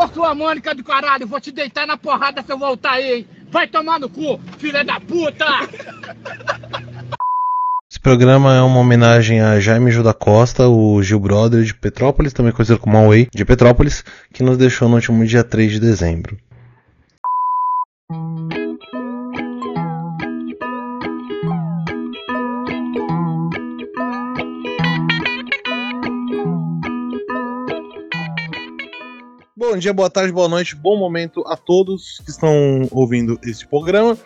Ô sua Mônica do caralho, vou te deitar na porrada se eu voltar aí, hein? Vai tomar no cu, filha da puta! Esse programa é uma homenagem a Jaime Juda Costa, o Gil Brother de Petrópolis, também conhecido como Huawei de Petrópolis, que nos deixou no último dia 3 de dezembro. Bom dia, boa tarde, boa noite, bom momento a todos que estão ouvindo este programa.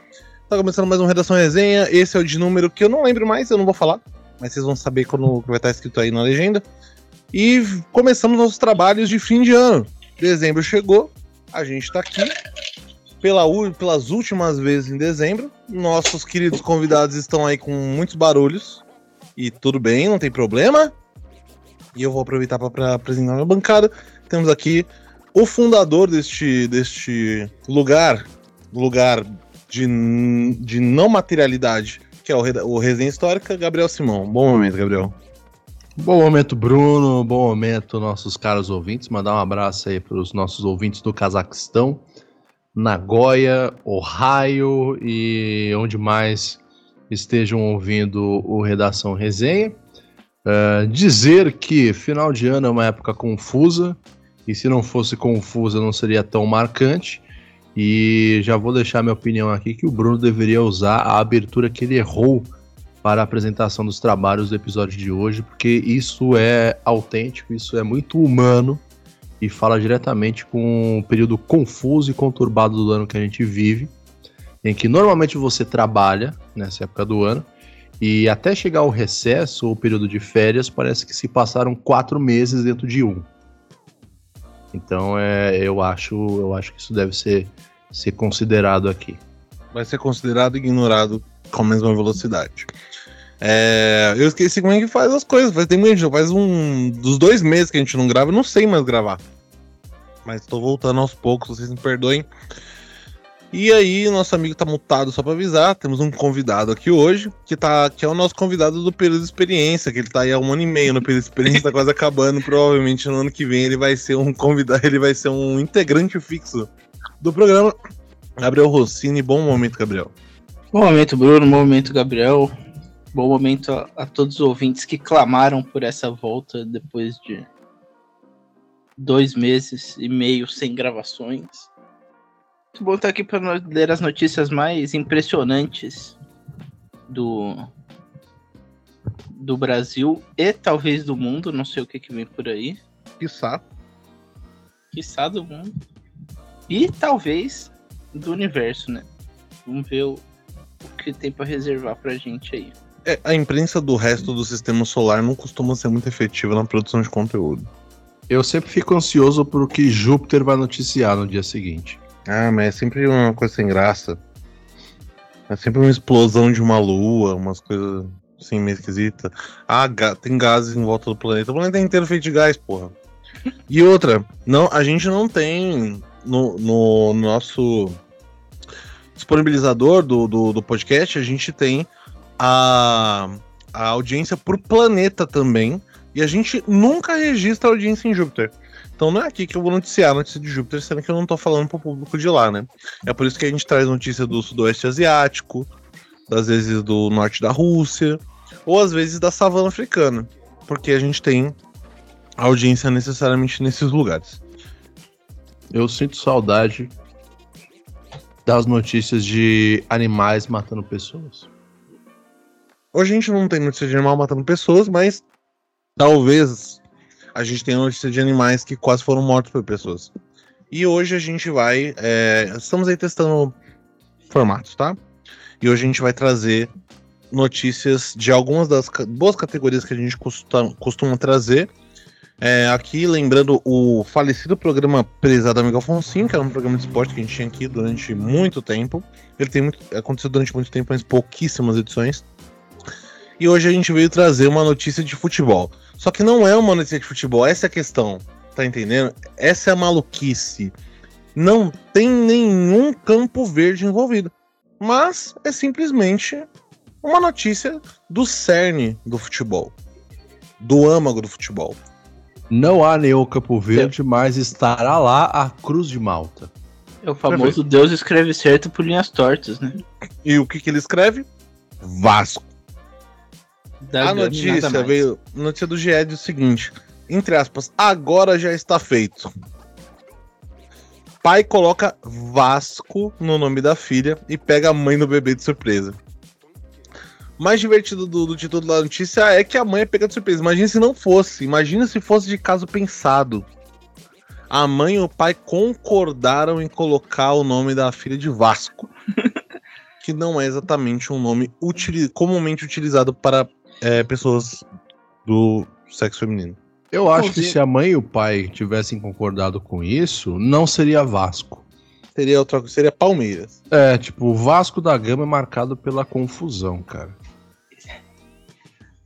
Tá começando mais uma Redação Resenha. Esse é o de número que eu não lembro mais, eu não vou falar, mas vocês vão saber quando vai estar escrito aí na legenda. E começamos nossos trabalhos de fim de ano. Dezembro chegou, a gente tá aqui pela, pelas últimas vezes em dezembro. Nossos queridos convidados estão aí com muitos barulhos. E tudo bem, não tem problema. E eu vou aproveitar para apresentar a minha bancada. Temos aqui o fundador deste, deste lugar, lugar de, de não materialidade, que é o, o Resenha Histórica, Gabriel Simão. Bom momento, Gabriel. Bom momento, Bruno. Bom momento, nossos caros ouvintes. Mandar um abraço aí para os nossos ouvintes do Cazaquistão, Nagoya, Ohio e onde mais estejam ouvindo o Redação Resenha. Uh, dizer que final de ano é uma época confusa, e se não fosse confusa não seria tão marcante. E já vou deixar minha opinião aqui que o Bruno deveria usar a abertura que ele errou para a apresentação dos trabalhos do episódio de hoje, porque isso é autêntico, isso é muito humano e fala diretamente com o período confuso e conturbado do ano que a gente vive, em que normalmente você trabalha nessa época do ano e até chegar ao recesso ou o período de férias parece que se passaram quatro meses dentro de um. Então é, eu acho, eu acho que isso deve ser, ser considerado aqui. Vai ser considerado e ignorado com a mesma velocidade. É, eu esqueci como é que faz as coisas. Faz, tem, faz um dos dois meses que a gente não grava, eu não sei mais gravar. Mas estou voltando aos poucos, vocês me perdoem. E aí, nosso amigo tá mutado só para avisar. Temos um convidado aqui hoje, que, tá, que é o nosso convidado do período de experiência, que ele tá aí há um ano e meio no período de experiência, tá quase acabando. Provavelmente no ano que vem ele vai ser um convidado, ele vai ser um integrante fixo do programa. Gabriel Rossini, bom momento, Gabriel. Bom momento, Bruno, bom momento, Gabriel. Bom momento a, a todos os ouvintes que clamaram por essa volta depois de dois meses e meio sem gravações. Muito bom estar aqui para ler as notícias mais impressionantes do do Brasil e talvez do mundo, não sei o que, que vem por aí. Quiçá. Quiçá do mundo. E talvez do universo, né? Vamos ver o, o que tem para reservar pra gente aí. É, a imprensa do resto do sistema solar não costuma ser muito efetiva na produção de conteúdo. Eu sempre fico ansioso por o que Júpiter vai noticiar no dia seguinte. Ah, mas é sempre uma coisa sem graça. É sempre uma explosão de uma lua, umas coisas assim meio esquisitas. Ah, tem gases em volta do planeta. O planeta é inteiro feito de gás, porra. E outra, não, a gente não tem no, no nosso disponibilizador do, do, do, podcast, a gente tem a, a audiência por planeta também. E a gente nunca registra audiência em Júpiter. Então não é aqui que eu vou noticiar a notícia de Júpiter, sendo que eu não tô falando pro público de lá, né? É por isso que a gente traz notícia do Sudoeste Asiático, às vezes do norte da Rússia, ou às vezes da savana africana, porque a gente tem audiência necessariamente nesses lugares. Eu sinto saudade das notícias de animais matando pessoas. Hoje a gente não tem notícia de animal matando pessoas, mas talvez a gente tem notícia de animais que quase foram mortos por pessoas. E hoje a gente vai. É, estamos aí testando formatos, tá? E hoje a gente vai trazer notícias de algumas das boas categorias que a gente costuma, costuma trazer. É, aqui, lembrando o falecido programa Prezado Amigo Afonso, que era um programa de esporte que a gente tinha aqui durante muito tempo. Ele tem muito, aconteceu durante muito tempo, mas pouquíssimas edições. E hoje a gente veio trazer uma notícia de futebol. Só que não é uma notícia de futebol, essa é a questão. Tá entendendo? Essa é a maluquice. Não tem nenhum campo verde envolvido. Mas é simplesmente uma notícia do cerne do futebol. Do âmago do futebol. Não há nenhum Campo Verde, mas estará lá a Cruz de Malta. É o famoso Deus escreve certo por linhas tortas, né? E o que, que ele escreve? Vasco. Da a notícia veio. Notícia do GE é o seguinte: entre aspas, agora já está feito. Pai coloca Vasco no nome da filha e pega a mãe do bebê de surpresa. Mais divertido do, do título da notícia é que a mãe é pega de surpresa. Imagina se não fosse. Imagina se fosse de caso pensado. A mãe e o pai concordaram em colocar o nome da filha de Vasco. que não é exatamente um nome utili- comumente utilizado para é, pessoas do sexo feminino. Eu acho que se a mãe e o pai tivessem concordado com isso, não seria Vasco. Seria outra coisa, seria Palmeiras. É, tipo, o Vasco da Gama é marcado pela confusão, cara.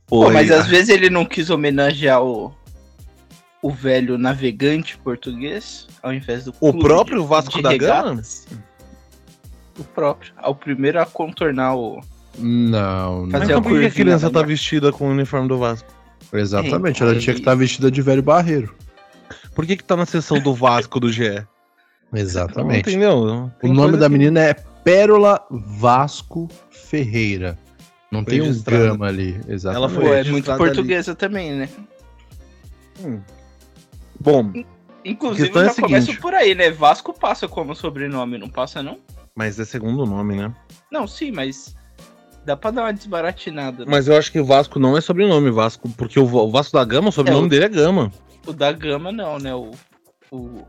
Pô, mas às vezes ele não quis homenagear o, o velho navegante português, ao invés do O clube próprio de- Vasco de da Gama? regatas. O próprio. Ao primeiro a contornar o. Não, não. Mas a por que a criança tá vestida com o uniforme do Vasco? Exatamente, É, ela tinha que estar vestida de velho barreiro. Por que que tá na seção do Vasco do GE? Não Exatamente. entendeu? O nome da que- menina é Pérola Vasco Ferreira. Não Foi tem um gama ali. Exatamente. Ela foi Pô, é muito ali. portuguesa também, né? Hum. Bom, Inclusive, é já seguinte. começa por aí, né? Vasco passa como sobrenome, não passa, não? mas é segundo nome, né? Não, sim, mas dá pra dar uma desbaratinada. né? Mas eu acho que Vasco não é sobrenome, Vasco, porque o Va- o Vasco da Gama, o sobrenome É, o- dele é Gama. O da Gama não, né? O, o,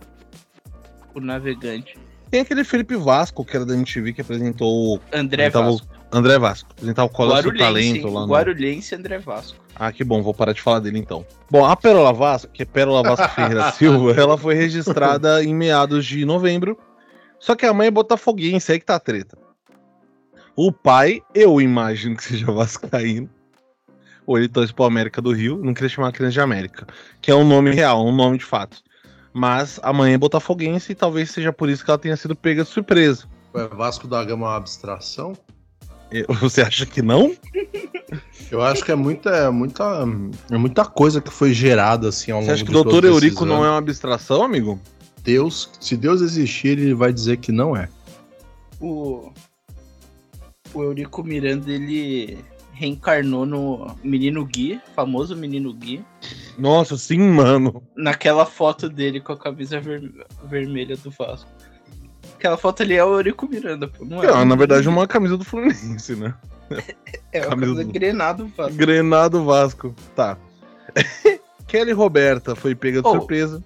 o navegante. Tem aquele Felipe Vasco, que era da MTV, que apresentou o André apresentava Vasco. o André Vasco, apresentava o Cola do Talento lá no... Guarulhense André Vasco. Ah, que bom, vou parar de falar dele então. Bom, a Pérola Vasco, que é Pérola Vasco Ferreira Silva, ela foi registrada em meados de novembro. Só que a mãe é botafoguense, aí que tá a treta. O pai, eu imagino que seja vascaíno. Ou ele torce pro América do Rio, não queria chamar a criança de América. Que é um nome real, um nome de fato. Mas a mãe é botafoguense e talvez seja por isso que ela tenha sido pega de surpresa. Ué, Vasco da Gama é uma abstração? E- Você acha que não? Eu acho que é muita, é muita, é muita coisa que foi gerada assim ao Você longo acha que de o doutor Eurico não é uma abstração, amigo? Deus, se Deus existir, ele vai dizer que não é. O, o Eurico Miranda, ele reencarnou no Menino Gui, famoso Menino Gui, Nossa, sim, mano. naquela foto dele com a camisa ver- vermelha do Vasco. Aquela foto ali é o Eurico Miranda, pô. Não é, É, na verdade, uma camisa do Fluminense, né? é uma camisa camisa do- grenado do Vasco. Grenado Vasco. Tá. Kelly Roberta foi pega de Oh. surpresa.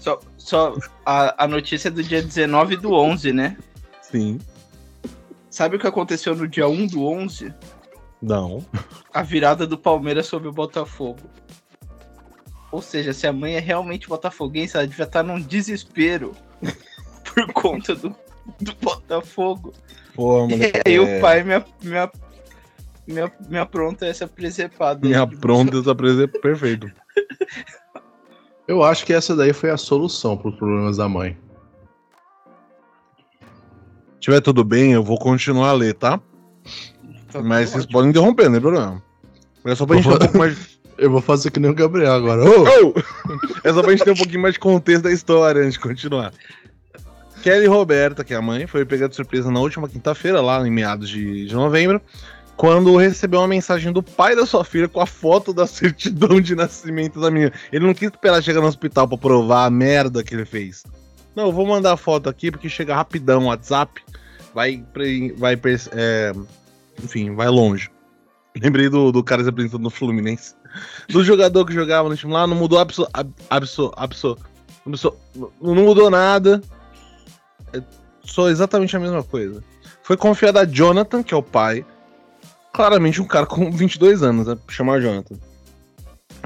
Só, só a, a notícia é do dia 19 do 11, né? Sim. Sabe o que aconteceu no dia 1 do 11? Não. A virada do Palmeiras sobre o Botafogo. Ou seja, se a mãe é realmente botafoguense, ela devia estar num desespero por conta do, do Botafogo. Pô, E moleque. aí é, o pai me, me, a- me, me apronta essa presepada. Me apronta essa presa perfeito. Eu acho que essa daí foi a solução para os problemas da mãe. Se tiver tudo bem, eu vou continuar a ler, tá? Tá Mas vocês ótimo. podem interromper, não tem problema. É só pra gente ter um pouco mais. Eu vou fazer que nem o Gabriel agora. Ô, Oh! É só pra gente ter um pouquinho mais de contexto da história antes de continuar. Kelly Roberta, que é a mãe, foi pegada de surpresa na última quinta-feira, lá em meados de, de novembro, quando recebeu uma mensagem do pai da sua filha com a foto da certidão de nascimento da menina. Ele não quis esperar chegar no hospital pra provar a merda que ele fez. Não, eu vou mandar a foto aqui porque chega rapidão o WhatsApp, vai, vai é, enfim, vai longe. Lembrei do, do cara se apresentando no Fluminense. Do jogador que jogava no time lá, não mudou abso, ab- abso, não mudou nada. É só exatamente a mesma coisa. Foi confiada a Jonathan, que é o pai. Claramente um cara com 22 anos, né? Chamar Jonathan.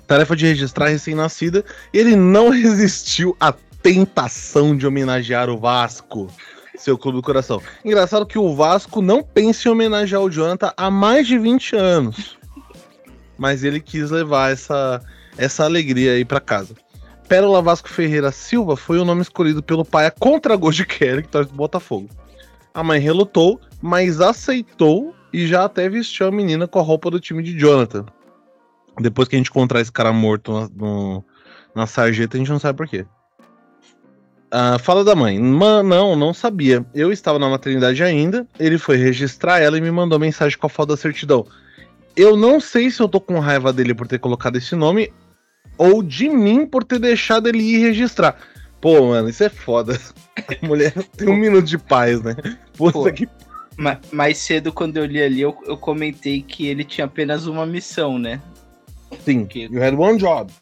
Tarefa de registrar recém-nascida. Ele não resistiu à tentação de homenagear o Vasco, seu clube do coração. Engraçado que o Vasco não pensa em homenagear o Jonathan há mais de 20 anos. Mas ele quis levar essa, essa alegria aí pra casa. Pérola Vasco Ferreira Silva foi o nome escolhido pelo pai a contra-gosto de Kelly, que torce do Botafogo. A mãe relutou, mas aceitou e já até vestiu a menina com a roupa do time de Jonathan. Depois que a gente encontrar esse cara morto na, no- na sarjeta, a gente não sabe por quê. Ah, fala da mãe. Ma- não, não sabia. Eu estava na maternidade ainda. Ele foi registrar ela e me mandou mensagem com a foto da certidão. Eu não sei se eu tô com raiva dele por ter colocado esse nome ou de mim por ter deixado ele ir registrar. Pô, mano, isso é foda. A mulher tem um minuto de paz, né? Puta que Ma- mais cedo, quando eu li ali, eu, eu comentei que ele tinha apenas uma missão, né? sim. Que- You had one job.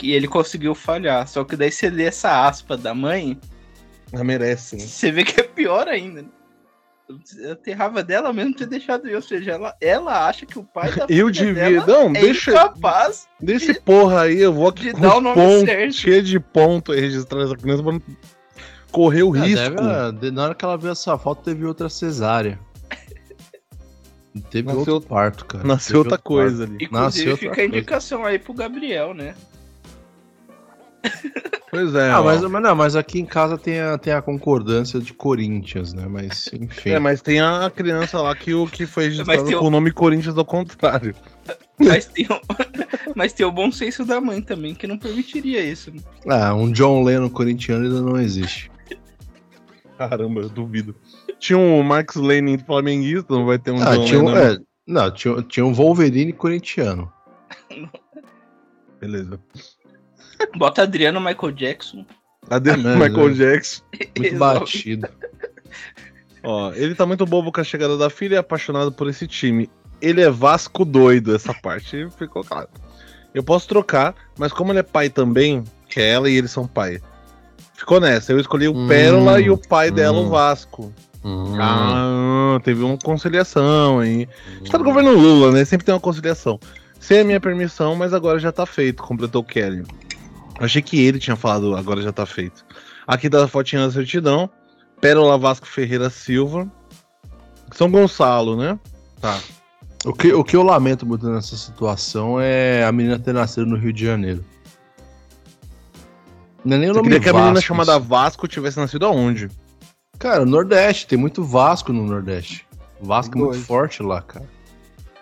Que ele conseguiu falhar. Só que daí você lê essa aspa da mãe, Ela merece, né? você vê que é pior ainda. né? Eu ter raiva dela mesmo ter deixado eu. Ou seja, ela, ela acha que o pai da Eu filha devia. dela Não, é deixa. incapaz Desse porra aí, eu vou aqui de com dar o nome pontos, certo. cheio de ponto e registrar essa criança pra não correr o Ah, risco. deve, de- na hora que ela viu essa foto, teve outra cesárea. Teve Nasceu- outro parto, cara. Nasceu Teve outra coisa ali. Inclusive, Nasceu outra fica a coisa. indicação aí pro Gabriel, né? Pois é. Ah, mas, mas não, mas aqui em casa tem a, tem a concordância de Corinthians, né? Mas, enfim. É, mas tem a criança lá que, o, que foi registrada com o nome Corinthians ao contrário. Mas tem, o, mas tem o bom senso da mãe também, que não permitiria isso. né? Ah, um John Lennon corintiano ainda não existe. Caramba, eu duvido. Tinha um Max Lenin flamenguista, não vai ter um Ah, John tinha um, Lennon, é, não, tinha, tinha um Wolverine corintiano. Beleza. Bota Adriano Michael Jackson. Cadê o É, Michael né? Jackson? Muito batido. Ó, ele tá muito bobo com a chegada da filha e é apaixonado por esse time. Ele é Vasco doido, essa parte ficou claro. Eu posso trocar, mas como ele é pai também, que é ela e eles são pai. Ficou nessa, eu escolhi o Hum, Pérola e o pai dela o hum. Vasco. Hum, Ah, teve uma conciliação aí. Está no governo Lula, né? Sempre tem uma conciliação. Sem a minha permissão, mas agora já tá feito, completou o Kelly. Achei que ele tinha falado, agora já tá feito. Aqui dá a fotinha da certidão. Pérola Vasco Ferreira Silva. São Gonçalo, né? Tá. O que, o que eu lamento muito nessa situação é a menina ter nascido no Rio de Janeiro. Não é nem o Você nome queria que a menina chamada isso. Vasco tivesse nascido aonde? Cara, Nordeste, tem muito Vasco no Nordeste. Vasco é muito forte lá, cara.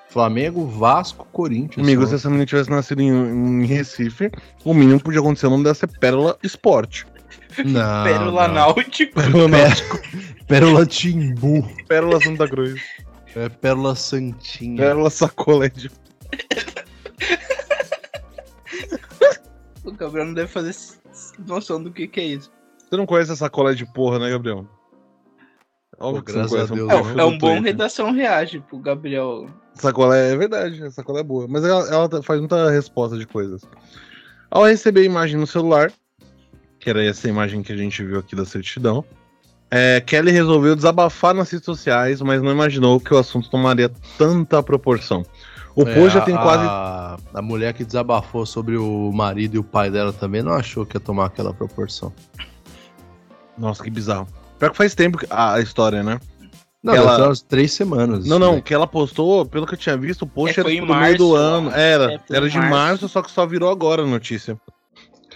Flamengo, Vasco, Corinthians. Amigo, são- se essa menina tivesse nascido em, em Recife, o mínimo que podia acontecer o nome dela ser Pérola Esporte. Não, Pérola não. Náutico. Pérola, Pé- Pérola Timbu. Pérola Santa Cruz. É Pérola Santinha. Pérola Sacolé de O Gabriel não deve fazer noção do que, que é isso. Você não conhece essa sacolé de porra, né, Gabriel? Óbvio Pô, graças a Deus, É, É um bom Twitter. redação reage pro Gabriel. Sacolé é verdade, a sacolé é boa. Mas ela, ela faz muita resposta de coisas. Ao receber a imagem no celular, que era essa imagem que a gente viu aqui da certidão, é, Kelly resolveu desabafar nas redes sociais, mas não imaginou que o assunto tomaria tanta proporção. O É, post já a- tem quase. A, a mulher que desabafou sobre o marido e o pai dela também não achou que ia tomar aquela proporção. Nossa, que bizarro. Pior que faz tempo a, a história, né? Não, Ela- deve umas três semanas. Não, não, daí. que ela postou, pelo que eu tinha visto, o post É, era no meio do ano. ó. Era, É, era de março. março, só que só virou agora a notícia.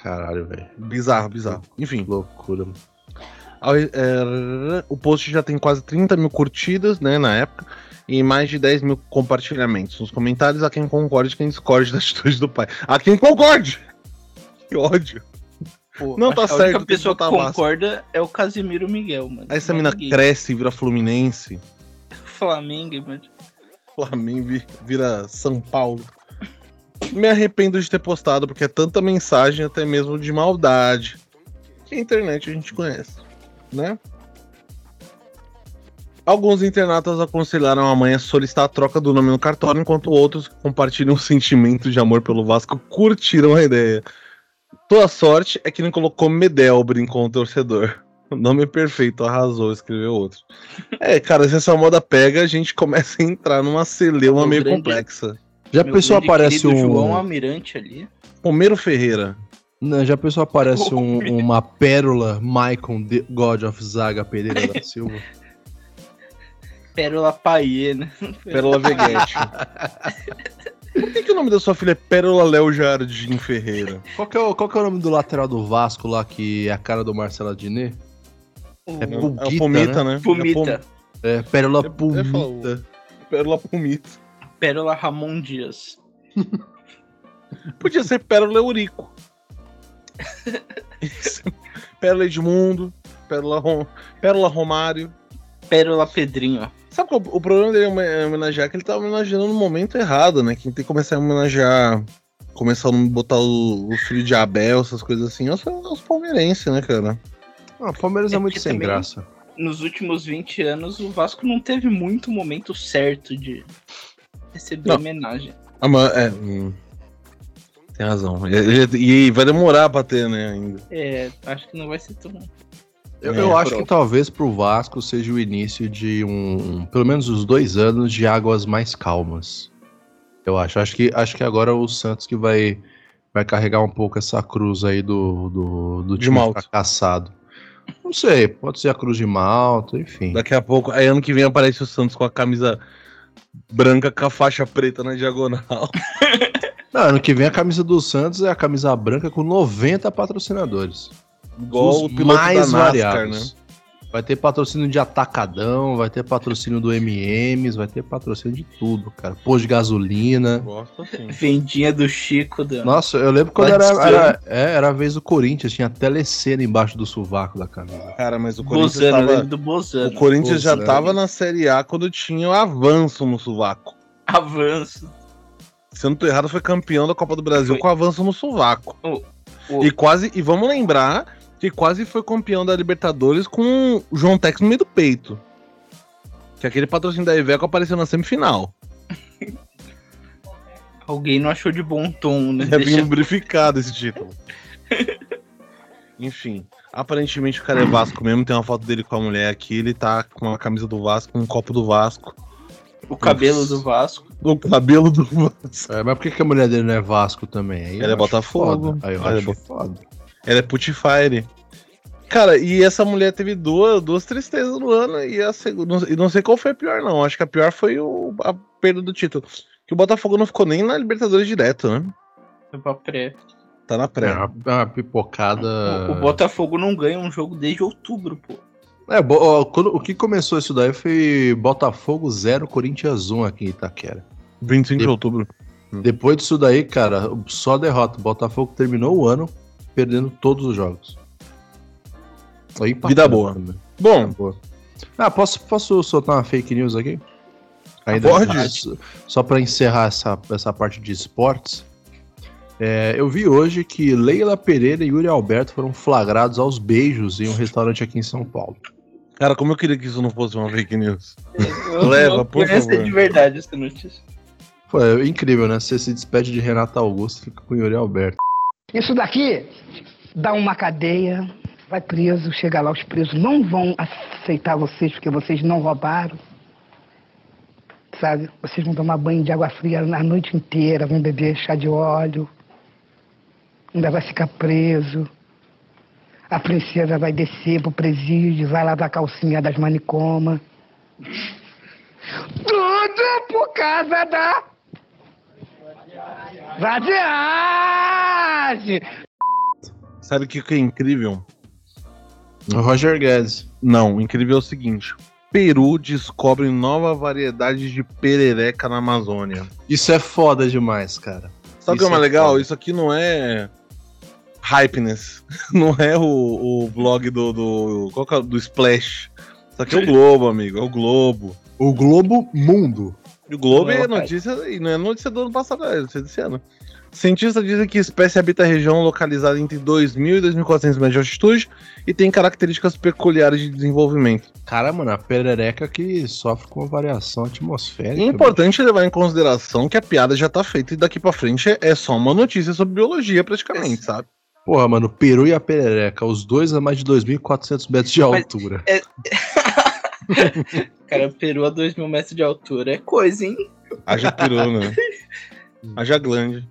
Caralho, velho. Bizarro, bizarro. Enfim. Loucura. Ao- é, o post já tem quase 30 mil curtidas, né, na época, e mais de 10 mil compartilhamentos. Nos comentários, há quem concorde quem discorde da atitude do pai. Há quem concorde! Que ódio. Pô, Não, tá a certo, única tem que pessoa que botar a massa. concorda é o Casimiro Miguel, mano. Aí essa mina cresce, vira Fluminense, Flamengo, mano. Flamengo vi- vira São Paulo. Me arrependo de ter postado, porque é tanta mensagem, até mesmo de maldade. Que a internet a gente conhece, né? Alguns internautas aconselharam a mãe a solicitar a troca do nome no cartório, enquanto outros que compartilham um sentimento de amor pelo Vasco curtiram a ideia. Tua sorte é que não colocou Medel, brincou o torcedor. O nome é perfeito, arrasou, escreveu outro. É, cara, se essa moda pega, a gente começa a entrar numa celeuma meio grande- complexa. Já pensou aparece um. João Almirante ali. Romero Ferreira. Não, já pensou aparece um- uma pérola Maicon de God of Zaga Pereira da Silva? Pérola Paie, né? Pérola Veguete. Por que, que o nome da sua filha é Pérola Léo Jardim Ferreira? Qual que, é o, qual que é o nome do lateral do Vasco lá, que é a cara do Marcelo Adnet? É É Pulguita, o Pumita, né? Pumita. É, Pérola Eu- eu falo- Pumita. É Pérola Pumita. Pérola Ramon Dias. Podia ser Pérola Eurico. Pérola Edmundo, Pérola, Rom... Pérola Romário. Pérola Pedrinho. Sabe qual, o problema dele é homenagear que ele tá homenageando no momento errado, né? Quem tem que começar a homenagear, começar a botar o, o filho de Abel, essas coisas assim, é os, os palmeirenses, né, cara? Ah, o Palmeiras é, É muito sem também- graça. Nos últimos 20 anos, o Vasco não teve muito momento certo de receber Não. homenagem. Ah, mas, é, hum, tem razão. E, e vai demorar pra ter, né, ainda. É, acho que não vai ser tão. Eu, É, eu acho pronto. que talvez pro Vasco seja o início de um, pelo menos os dois anos de águas mais calmas. Eu acho. Acho que, acho que agora o Santos que vai, vai carregar um pouco essa cruz aí do, do, do De time fracassado. Não sei, pode ser a cruz de Malta, enfim. Daqui a pouco, aí ano que vem aparece o Santos com a camisa branca com a faixa preta na diagonal. Não, ano que vem a camisa do Santos é a camisa branca com 90 patrocinadores. Igual Os o piloto mais da NASCAR, variados. né? Vai ter patrocínio de atacadão, vai ter patrocínio do MMs, vai ter patrocínio de tudo, cara. Posto de gasolina. Gosto. Vendinha do Chico. Da... Nossa, eu lembro quando era, era, é, era a vez do Corinthians, tinha telecena embaixo do sovaco da camisa. Cara, mas o Corinthians, Bozano, eu tava, lembro do o Bozano. Corinthians já Bozano. tava na Série A quando tinha o avanço no sovaco. Avanço. Se eu não tô errado, foi campeão da Copa do Brasil Foi. com avanço no sovaco. O- o- E quase, e vamos lembrar que quase foi campeão da Libertadores com o João Tex no meio do peito. Que aquele patrocínio da Iveco apareceu na semifinal. Alguém não achou de bom tom, né? Deixa- vinha lubrificado esse título. Enfim, aparentemente o cara é Vasco mesmo. Tem uma foto dele com a mulher aqui. Ele tá com uma camisa do Vasco, um copo do Vasco. O cabelo do Vasco. O cabelo do Vasco. É, mas por que, que a mulher dele não é Vasco também? Aí Ela é Botafogo. foda. Aí eu Ela é acho Bo- foda. Ela é Putifire. Cara, e essa mulher teve duas, duas tristezas no ano e a segunda. E não sei qual foi a pior, não. Acho que a pior foi o, a perda do título. Que o Botafogo não ficou nem na Libertadores direto, né? Foi pra pré. Tá na pré. uma, é uma pipocada. O, o Botafogo não ganha um jogo desde outubro, pô. É, bo- ó, quando- o que começou isso daí foi Botafogo 0, Corinthians 1 aqui em Itaquera. 25 de E- outubro. Depois disso daí, cara, só derrota. O Botafogo terminou o ano perdendo todos os jogos. Aí, Vida boa. também. Bom, Boa. Ah, posso, posso soltar uma fake news aqui? Pode. Só, só pra encerrar essa, essa parte de esportes. É, eu vi hoje que Leila Pereira e Yuri Alberto foram flagrados aos beijos em um restaurante aqui em São Paulo. cara, como eu queria que isso não fosse uma fake news. Eu Leva, não por conheço favor. de verdade essa notícia. Foi incrível, né? Você se despede de Renata Augusto e fica com Yuri Alberto. Isso daqui dá uma cadeia, vai preso, chega lá, os presos não vão aceitar vocês porque vocês não roubaram. Sabe? Vocês vão tomar banho de água fria a noite inteira, vão beber chá de óleo, ainda vai ficar preso. A princesa vai descer pro presídio, vai lavar a calcinha das manicomas. Tudo por causa da vadiagem! Sabe o que, que é incrível? O Roger Guedes. Não, o incrível é o seguinte: Peru descobre nova variedade de perereca na Amazônia. Isso é foda demais, cara. Sabe o que é mais é legal? foda. Isso aqui não é hypeness. Não é o, o blog do, do. Qual que é? Do Splash. Isso aqui é o Globo, amigo. É o Globo. O Globo Mundo. E o Globo é é notícia. E não é notícia do ano passado, é notícia desse ano. Cientistas dizem que a espécie habita a região localizada entre 2.000 e 2.400 metros de altitude e tem características peculiares de desenvolvimento. Cara, mano, a perereca que sofre com variação atmosférica. É importante levar em consideração que a piada já tá feita e daqui pra frente é só uma notícia sobre biologia, praticamente, sabe? Porra, mano, o Peru e a perereca, os dois a mais de 2.400 metros de Mas- altura. Cara, Peru a 2 mil metros de altura é coisa, hein? Haja peru, né? Haja glande.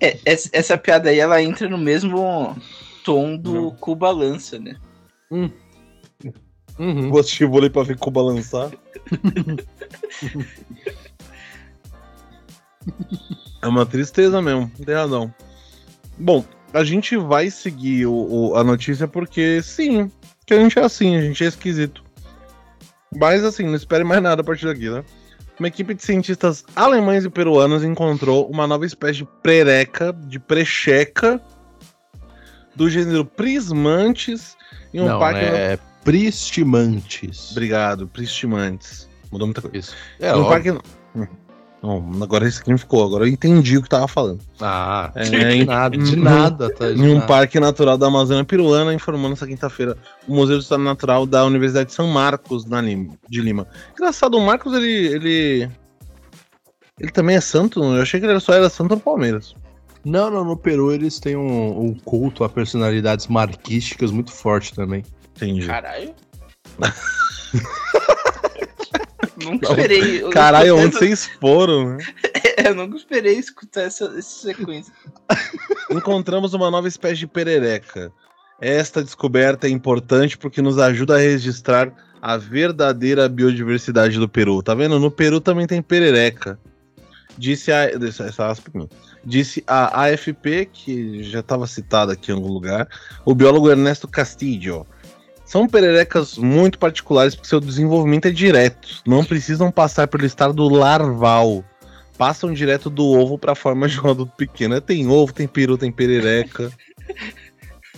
É, essa, essa piada aí, ela entra no mesmo tom do Não. Cuba Lança, né? Uhum. Vou assistir vôlei pra ver como balançar. é uma tristeza mesmo, tem razão. Bom, a gente vai seguir o, o- a notícia porque sim, que a gente é assim, a gente é esquisito. Mas assim, não espere mais nada a partir daqui, né? uma equipe de cientistas alemães e peruanos encontrou uma nova espécie de prereca, de precheca, do gênero Prismantes em um não, parque. é Pristimantes. Obrigado, Pristimantes. Mudou muita coisa. Isso. É, um parque. Não, agora isso significou, agora eu entendi o que tava falando. Ah, É, de em- nada, de em- nada, tá? de Em um nada. parque natural da Amazônia Peruana, informando essa quinta-feira o Museu de História Natural da Universidade de São Marcos na Lima, de Lima. Engraçado, o Marcos, ele, ele. Ele também é santo? Eu achei que ele só era santo no Palmeiras. Não, não, no Peru eles têm um, um culto a personalidades marquísticas muito forte também. Entendi. Caralho. Nunca esperei. Caralho, onde vocês foram, né? essa- Eu nunca esperei escutar essa, essa sequência. Encontramos uma nova espécie de perereca. Esta descoberta é importante porque nos ajuda a registrar a verdadeira biodiversidade do Peru. Tá vendo? No Peru também tem perereca. Disse a, essa- essa aspa aqui. Disse a AFP, que já estava citada aqui em algum lugar, o biólogo Ernesto Castillo. São pererecas muito particulares porque seu desenvolvimento é direto. Não precisam passar pelo estado larval. Passam direto do ovo para a forma de um adulto pequeno. Tem ovo, tem peru, tem perereca.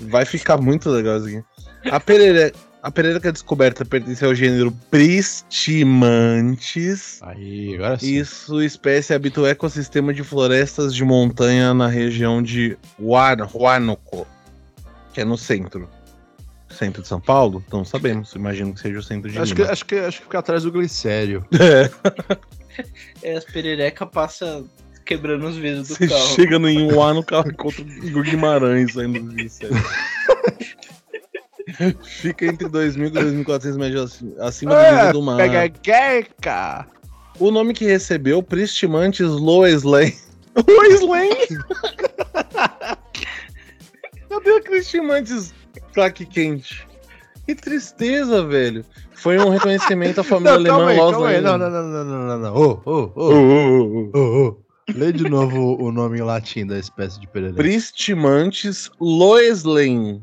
Vai ficar muito legal isso aqui. A perereca, a perereca descoberta pertence ao gênero Pristimantes. Aí, agora sim. E sua espécie habita o ecossistema de florestas de montanha na região de Huánuco, que é no centro. Centro de São Paulo? Não sabemos. Imagino que seja o centro de Acho que, Lima. acho, que, acho que fica atrás do glicério. É, as pererecas passam quebrando os vidros do Você carro. chega no Inhuá no carro e encontra o Igor Guimarães saindo do glicério. Fica entre 2.000 e 2.400 metros ac- acima do nível do mar. pega queca! O nome que recebeu, Pristimantes Loesley. Loesley? Cadê o Pristimantes Claque Quente? Que tristeza, velho. Foi um reconhecimento à família Não, alemã aí, Loesley. aí. Não, não, não, não, não, não, não. Ô, ô, Ô. Lê de novo o nome em latim da espécie de perereca. Pristimantes Loesley.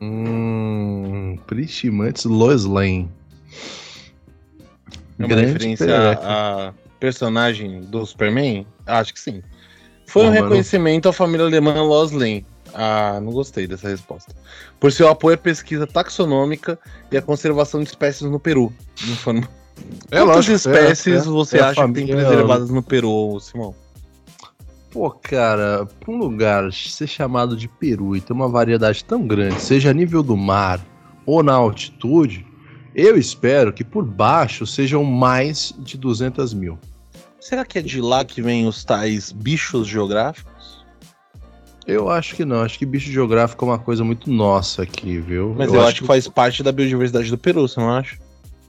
Hum, Pristimantes Loeslen. É uma Grande referência perereca. a, a personagem do Superman? Acho que sim. Foi Pô, um mano. reconhecimento à família alemã Loslin. Ah, não gostei dessa resposta. Por seu apoio à pesquisa taxonômica e à conservação de espécies no Peru. Informa- É Quantas lógico, espécies é, é. você É acha que tem família- preservadas no Peru, Simão? Pô, cara, pra um lugar ser chamado de Peru e ter uma variedade tão grande, seja a nível do mar ou na altitude, eu espero que por baixo sejam mais de 200 mil. Será que é de lá que vem os tais bichos geográficos? Eu acho que não, acho que bicho geográfico é uma coisa muito nossa aqui, viu? Mas eu, acho que faz parte da biodiversidade do Peru, você não acha?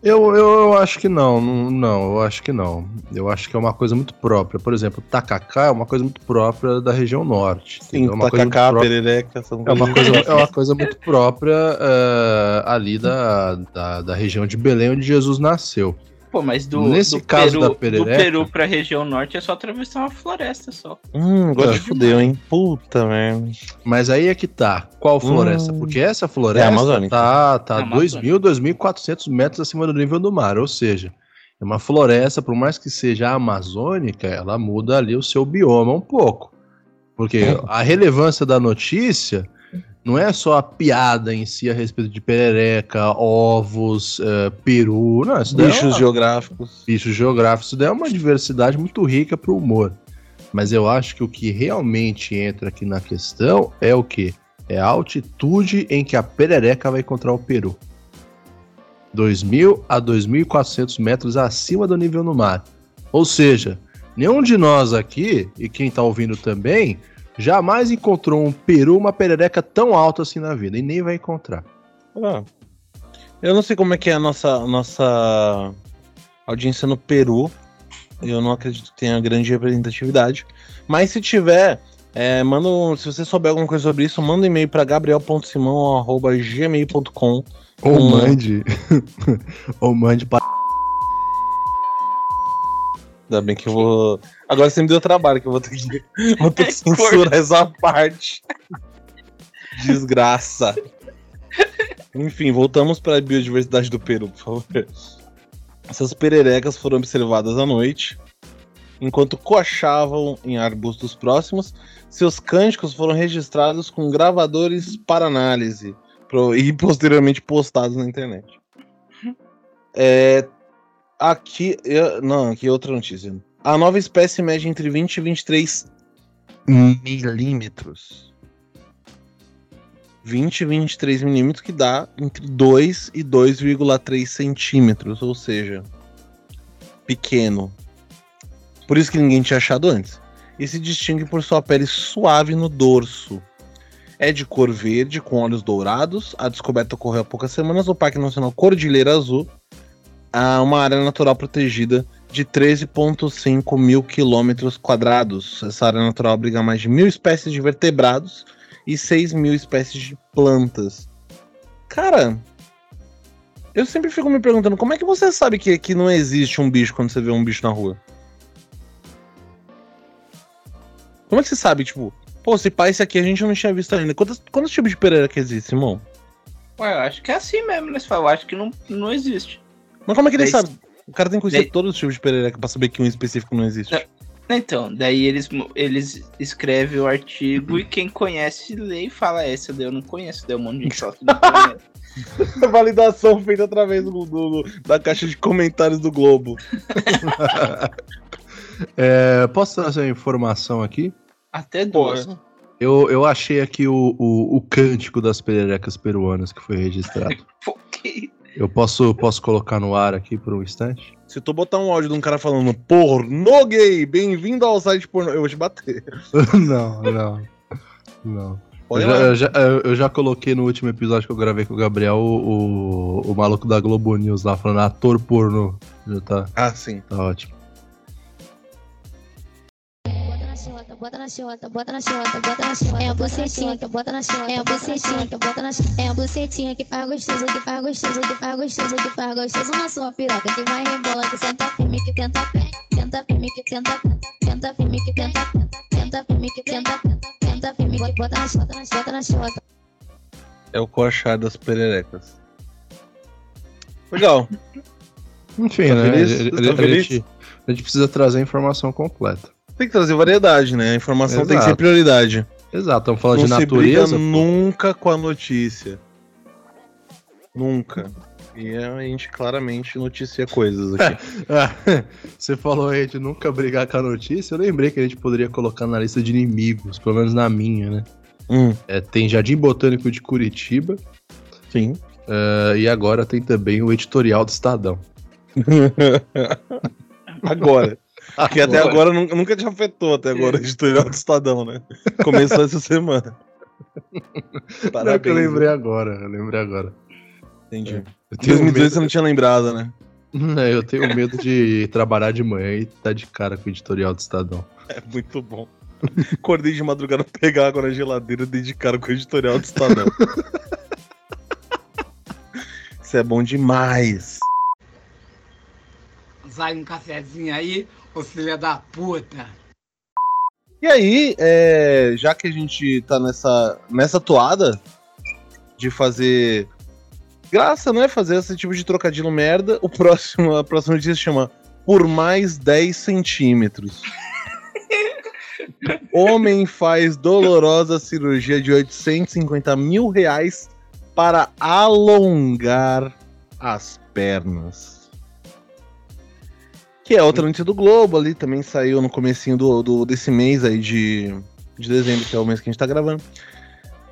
Eu, eu, eu acho que não, não, eu acho que não. Eu acho que é uma coisa muito própria. Por exemplo, tacacá é uma coisa muito própria da região norte. Sim, é uma coisa muito tacacá, própria- perereca, são É uma coisa, é uma coisa muito própria eh, ali da, da, da região de Belém, onde Jesus nasceu. Pô, mas do, Nesse do caso Peru, da do perereca- Peru pra região norte é só atravessar uma floresta só. Hum, agora É. te fudeu, hein? Puta merda. Mas aí é que tá. Qual floresta? Hum. Porque essa É floresta amazônica. tá, tá É 2.000, 2.400 metros acima do nível do mar. Ou seja, é uma floresta, por mais que seja amazônica, ela muda ali o seu bioma um pouco. Porque a relevância da notícia não é só a piada em si a respeito de perereca, ovos, eh, peru. Não, isso é Bichos uma- geográficos. bichos geográficos. Isso daí é uma diversidade muito rica para o humor. Mas eu acho que o que realmente entra aqui na questão é o quê? É a altitude em que a perereca vai encontrar o Peru. 2.000 a 2.400 metros acima do nível do mar. Ou seja, nenhum de nós aqui, e quem está ouvindo também, jamais encontrou um peru, uma perereca tão alta assim na vida. E nem vai encontrar. Ah, eu não sei como é que é a nossa, nossa audiência no Peru. Eu não acredito que tenha grande representatividade. Mas se tiver, é, manda se você souber alguma coisa sobre isso, manda um e-mail para gabriel.simão.gmail.com. Ou mande. ou mande para. Ainda bem que eu vou. Agora você me deu trabalho, que eu vou ter que, vou ter que Corta. censurar essa parte. Desgraça. Enfim, voltamos para a biodiversidade do Peru, por favor. Essas pererecas foram observadas à noite, enquanto coachavam em arbustos próximos. Seus cânticos foram registrados com gravadores para análise e posteriormente postados na internet. É, aqui, eu- não, aqui é outra notícia. A nova espécie mede entre 20 e 23 milímetros. 20 e 23 milímetros, que dá entre 2 e 2,3 centímetros, ou seja, pequeno. Por isso que ninguém tinha achado antes. E se distingue por sua pele suave no dorso. É de cor verde, com olhos dourados. A descoberta ocorreu há poucas semanas no Parque Nacional Cordilheira Azul, a uma área natural protegida de 13,5 mil quilômetros quadrados. Essa área natural abriga mais de mil espécies de vertebrados e 6 mil espécies de plantas. Cara, eu sempre fico me perguntando como é que você sabe que aqui não existe um bicho quando você vê um bicho na rua? Como é que você sabe, tipo, pô, se pá, esse aqui a gente não tinha visto ainda. Quantos, quantos tipos de pereira que existe, irmão? Ué, eu acho que é assim mesmo, né? Eu acho que não, não existe. Mas como é que ele Daí- sabe? O cara tem que conhecer daí- todos os tipos de perereca pra saber que um específico não existe. É. Então, daí eles, eles escrevem o artigo e quem conhece lê e fala, "É, essa daí eu não conheço, daí um monte de gente fala que não conhece. Validação feita através do, do- da caixa de comentários do Globo. É, posso trazer uma informação aqui? Até duas. Eu, eu achei aqui o, o, o cântico das pererecas peruanas que foi registrado. Pô, que- Eu posso, posso colocar no ar aqui por um instante? Se tu botar um áudio de um cara falando pornô gay, bem-vindo ao site pornô, eu vou te bater. não, não. Não. Eu já, eu, já, eu já coloquei no último episódio que eu gravei com o Gabriel o, o, o maluco da Globo News lá falando ator pornô. Já tá, Ah, sim. tá ótimo. Bota na chota, bota na chota, bota na chota. É a bucetinha que bota na chota, é a bucetinha que bota na chota. É a bucetinha que faz gostoso, que faz gostoso, que faz gostoso, que faz gostoso na sua piroca. Que vai rebola, que senta firme, que tenta pé. Senta firme, que tenta, senta firme, que tenta, senta firme, que tenta, senta firme, que bota na chota, bota na chota. É o coachar das pererecas. Legal. Enfim, Tá né? feliz? A, a- Tá a feliz? gente, a gente precisa trazer a informação completa. Tem que trazer variedade, né? A informação tem que ser Exato. prioridade. Exato, estamos falando Não de natureza. nunca com a notícia. Nunca. E a gente claramente noticia coisas aqui. Ah, Você falou aí de nunca brigar com a notícia. Eu lembrei que a gente poderia colocar na lista de inimigos, pelo menos na minha, né? hum, É, tem Jardim Botânico de Curitiba sim. ah, e agora tem também o editorial do Estadão. agora. Porque até agora nunca, te afetou até agora o editorial do Estadão, né? Começou essa semana. Não é que eu lembrei agora, eu lembrei agora. Entendi. Eu tenho, 2018 você medo, não tinha lembrado, né? É, eu tenho medo de trabalhar de manhã e tá de cara com o editorial do Estadão. É muito bom. Acordei de madrugada pra pegar água na geladeira e dei de cara com o editorial do Estadão. Isso é bom demais. Sai um cafezinho aí, ô filha da puta. E aí, é, já que a gente tá nessa, nessa toada de fazer graça, né? Fazer esse tipo de trocadilho merda, o próximo, a próxima notícia se chama Por Mais 10 centímetros. Homem faz dolorosa cirurgia de 850 mil reais para alongar as pernas. Que é outra notícia do Globo ali, também saiu no comecinho do, do- desse mês aí de, de dezembro, que é o mês que a gente tá gravando.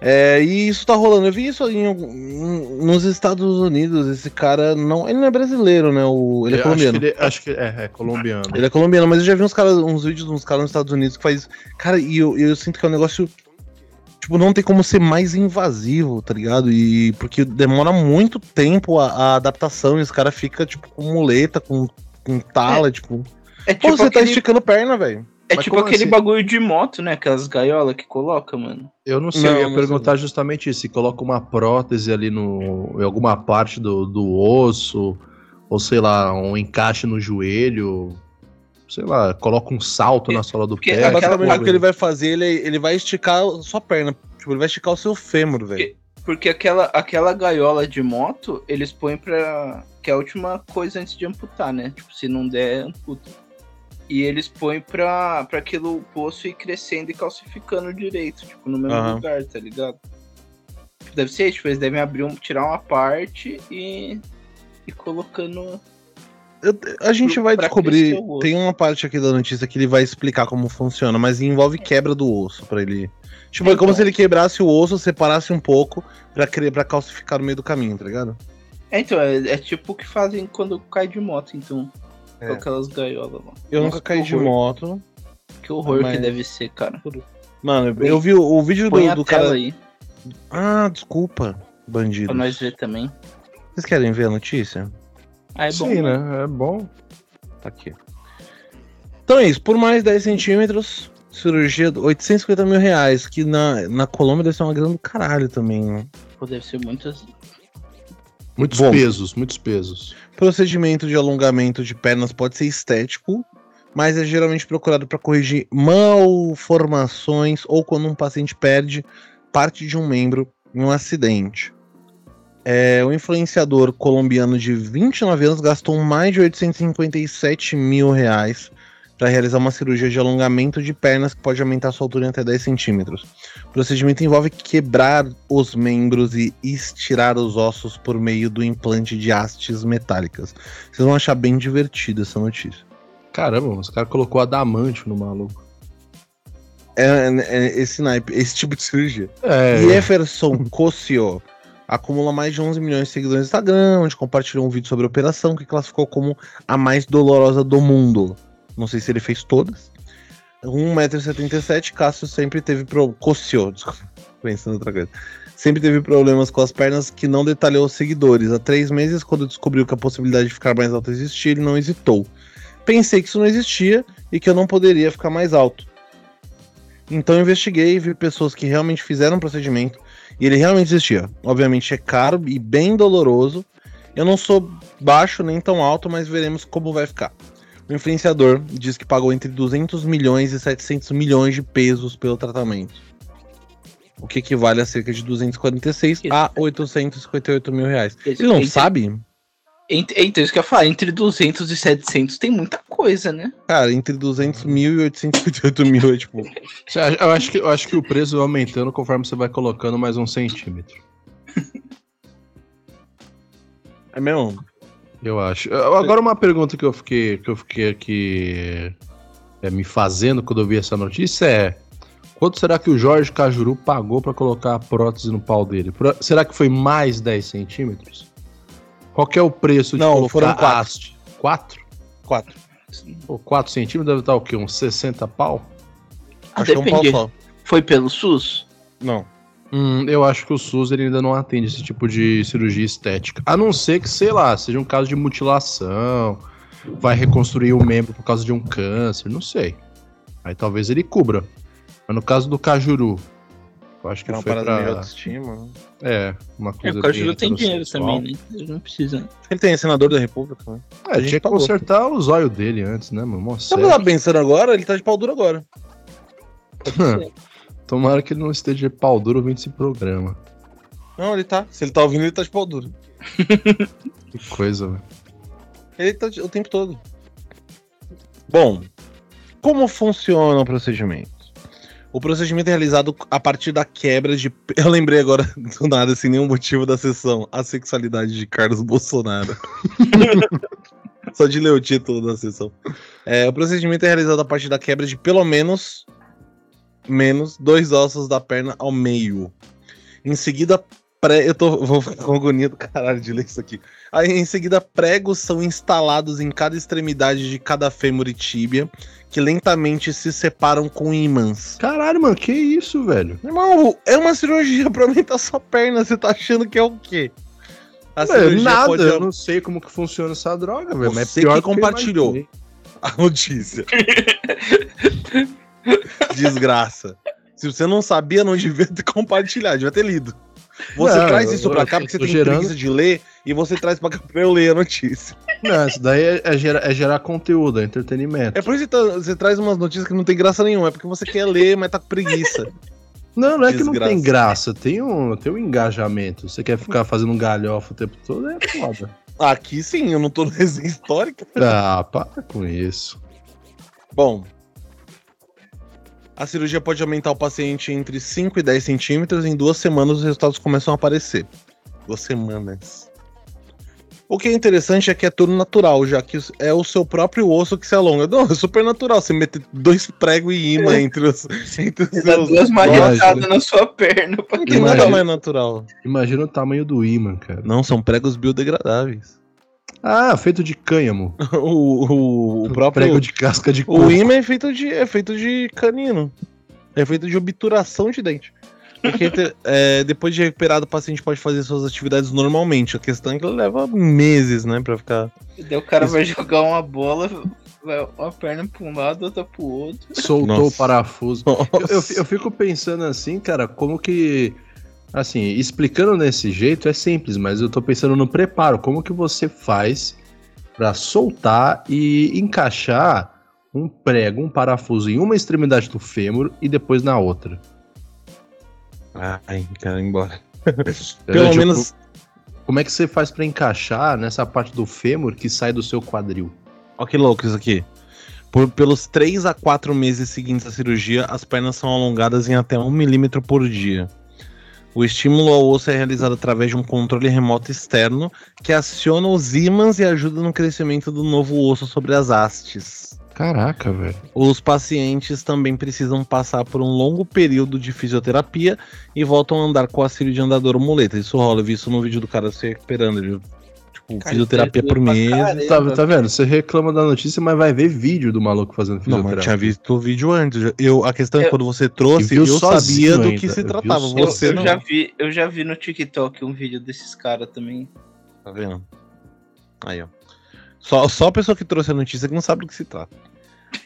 É, e isso tá rolando. Eu vi isso em em- nos Estados Unidos. Esse cara não. Ele não é brasileiro, né? O, ele é Eu colombiano. Acho que, ele, acho que é, é colombiano. Ele é colombiano, mas eu já vi uns, caras, uns vídeos de uns caras nos Estados Unidos que faz. Cara, e eu, eu sinto que é um negócio. Tipo, não tem como ser mais invasivo, tá ligado? E porque demora muito tempo a, a adaptação e os caras ficam, tipo, com muleta, com, com tala, tipo. É Pô, tipo, você tá aquele, esticando perna, velho. é Mas tipo aquele assim? bagulho de moto, né? Aquelas gaiolas que coloca, mano. Eu não sei, Não, eu ia não perguntar justamente isso. Se coloca uma prótese ali no, em alguma parte do, do osso, ou sei lá, um encaixe no joelho, sei lá, coloca um salto na sola do porque pé. aquela Basicamente, coisa- o que ele vai fazer, ele, ele vai esticar a sua perna. Tipo, ele vai esticar o seu fêmur, velho. Porque aquela, aquela gaiola de moto, eles põem pra. Que é a última coisa antes de amputar, né? Tipo, se não der, amputa. E eles põem pra, pra aquilo poço ir crescendo e calcificando direito, tipo, no mesmo Aham. lugar, tá ligado? Deve ser, tipo, eles devem abrir um, tirar uma parte e. e colocando. Eu- a gente Pro- vai descobrir. Tem uma parte aqui da notícia que ele vai explicar como funciona, mas envolve quebra do osso pra ele. Tipo, é como Então. se ele quebrasse o osso, separasse um pouco pra, pra calcificar no meio do caminho, tá ligado? É, então, é, é tipo o que fazem quando cai de moto, então. É. Com aquelas gaiolas lá. Eu Nossa, nunca caí de moto. Que horror Mas- que deve ser, cara. Mano, eu vi o, o vídeo Põe do, a do tela cara. aí, Ah, desculpa, bandido. pra nós ver também. Vocês querem ver a notícia? Ah, é bom. Sim, né? É bom. Tá aqui. Então é isso, por mais 10 centímetros, cirurgia 850 mil reais, que na, na Colômbia deve ser uma grana do caralho também, né? Pô, deve ser muitas. Muitos Bom. pesos, muitos pesos. Procedimento de alongamento de pernas pode ser estético, mas é geralmente procurado para corrigir malformações ou quando um paciente perde parte de um membro em um acidente. É, o influenciador colombiano de 29 anos gastou mais de 857 mil reais para realizar uma cirurgia de alongamento de pernas que pode aumentar sua altura em até 10 centímetros. O procedimento envolve quebrar os membros e estirar os ossos por meio do implante de hastes metálicas. Vocês vão achar bem divertida essa notícia. Caramba, os caras colocou adamante no maluco. É, é- é esse naipe, esse tipo de cirurgia. É, Jefferson Cossio acumula mais de 11 milhões de seguidores no Instagram, onde compartilhou um vídeo sobre a operação que classificou como a mais dolorosa do mundo. Não sei se ele fez todas. 1,77m, Cássio sempre teve pro... Pensando outra coisa. Sempre teve problemas com as pernas que não detalhou os seguidores. Há três meses, quando descobriu que a possibilidade de ficar mais alto existia, ele não hesitou. Pensei que isso não existia e que eu não poderia ficar mais alto. Então investiguei e vi pessoas que realmente fizeram o procedimento e ele realmente existia. Obviamente é caro e bem doloroso. Eu não sou baixo nem tão alto, mas veremos como vai ficar. O influenciador diz que pagou entre 200 milhões e 700 milhões de pesos pelo tratamento. O que equivale a cerca de 246 a 858 mil reais. Ele não Entre- sabe? Entre, então, isso que eu ia falar, entre 200 e 700 tem muita coisa, né? Cara, entre 200 mil e 858 mil é tipo. eu acho, que, eu acho que o preço vai aumentando conforme você vai colocando mais um centímetro. É mesmo? Eu acho. Agora uma pergunta que eu fiquei, que eu fiquei aqui é, me fazendo quando eu vi essa notícia é quanto será que o Jorge Cajuru pagou pra colocar a prótese no pau dele? Pro- Será que foi mais 10 centímetros? Qual que é o preço de Não, colocar foram quatro. haste? Quatro? 4. Pô, 4 centímetros deve estar o quê? Uns 60 pau? Ah, Acho que é um pau só. Foi pelo SUS? Não. Hum, eu acho que o SUS ele ainda não atende esse tipo de cirurgia estética. A não ser que, sei lá, seja um caso de mutilação, vai reconstruir o membro por causa de um câncer, não sei. Aí talvez ele cubra. Mas no caso do Cajuru, eu acho que É uma foi parada meio pra... autoestima. né? É, uma É, coisa o Cajuru tem dinheiro também, né? Ele não precisa. Ele tem senador da República, né? É, A gente tinha que pagou. consertar o zóio dele antes, né, mano? Mó Sabe pensando agora? Ele tá de pau duro agora. Tomara que ele não esteja de pau duro ouvindo esse programa. Não, ele tá. Se ele tá ouvindo, ele tá de pau duro. Que coisa, velho. Ele tá o tempo todo. Bom, como funciona o procedimento? O procedimento é realizado a partir da quebra de. Eu lembrei agora do nada, sem nenhum motivo da sessão. A sexualidade de Carlos Bolsonaro. Só de ler o título da sessão. É, o procedimento é realizado a partir da quebra de pelo menos menos dois ossos da perna ao meio. Em seguida, pré... eu tô vou ficar com agonia do caralho de ler isso aqui. Aí, em seguida, pregos são instalados em cada extremidade de cada fêmur e tíbia, que lentamente se separam com ímãs. Caralho, mano, que isso, velho? Irmão, é uma cirurgia pra aumentar sua perna, você tá achando que é o quê? A É, nada, pode- eu não sei como que funciona essa droga, velho. Mas Você é pior que eu compartilhou. a notícia. Desgraça. Se você não sabia, não devia ter compartilhado, devia ter lido. Você Não, traz eu- isso pra eu cá porque você tem gerando- preguiça de ler e você traz pra cá pra eu ler a notícia. Não, isso daí é, é gerar, é gerar conteúdo, é entretenimento. É por isso que tá- você traz umas notícias que não tem graça nenhuma, é porque você quer ler, mas tá com preguiça. Não, não é que não tem Desgraça. graça, tem um, tem um engajamento. Você quer ficar fazendo um galhofa o tempo todo, é foda. Aqui sim, eu não tô no resenha histórica. ah, para com isso. Bom, a cirurgia pode aumentar o paciente entre 5 e 10 centímetros. Em duas semanas, os resultados começam a aparecer. Duas semanas. O que é interessante é que é tudo natural, já que é o seu próprio osso que se alonga. Não, é super natural. Você meter dois pregos e imã entre os, entre os seus duas marretadas na sua perna pra Que nada Imagina. mais natural. Imagina o tamanho do imã, cara. Não, são pregos biodegradáveis. Ah, feito de cânhamo. O, o, o próprio. Prego de casca de coco. O imã é feito de, é feito de canino. É feito de obturação de dente. Porque é, depois de recuperado, o paciente pode fazer suas atividades normalmente. A questão é que ele leva meses, né, pra ficar. Daí o cara vai jogar uma bola, vai uma perna pra um lado, outra pro outro. Soltou Nossa. o parafuso. Eu, eu, eu fico pensando assim, cara, como que. Assim, explicando desse jeito é simples, mas eu tô pensando no preparo. Como que você faz pra soltar e encaixar um prego, um parafuso em uma extremidade do fêmur e depois na outra? Ai, quero ir embora. Pelo Tipo, menos. Como é que você faz pra encaixar nessa parte do fêmur que sai do seu quadril? Ó, que louco isso aqui. Por, pelos 3 a 4 meses seguintes à cirurgia, as pernas são alongadas em até 1 milímetro por dia. O estímulo ao osso é realizado através de um controle remoto externo que aciona os ímãs e ajuda no crescimento do novo osso sobre as hastes. Caraca, velho. Os pacientes também precisam passar por um longo período de fisioterapia e voltam a andar com auxílio de andador ou muleta. Isso rola, eu vi isso no vídeo do cara se recuperando. Ele, Cara, fisioterapia por mês. Tá, tá vendo? Você reclama da notícia, mas vai ver vídeo do maluco fazendo Não, fisioterapia. mas eu tinha visto o vídeo antes. Eu, a questão é Eu- que quando você trouxe, eu sozinho sabia do ainda, que se tratava. Eu, Você eu não. já vi, eu já vi no TikTok um vídeo desses caras também. Tá vendo? Aí, ó. Só, só a pessoa que trouxe a notícia que não sabe do que se trata.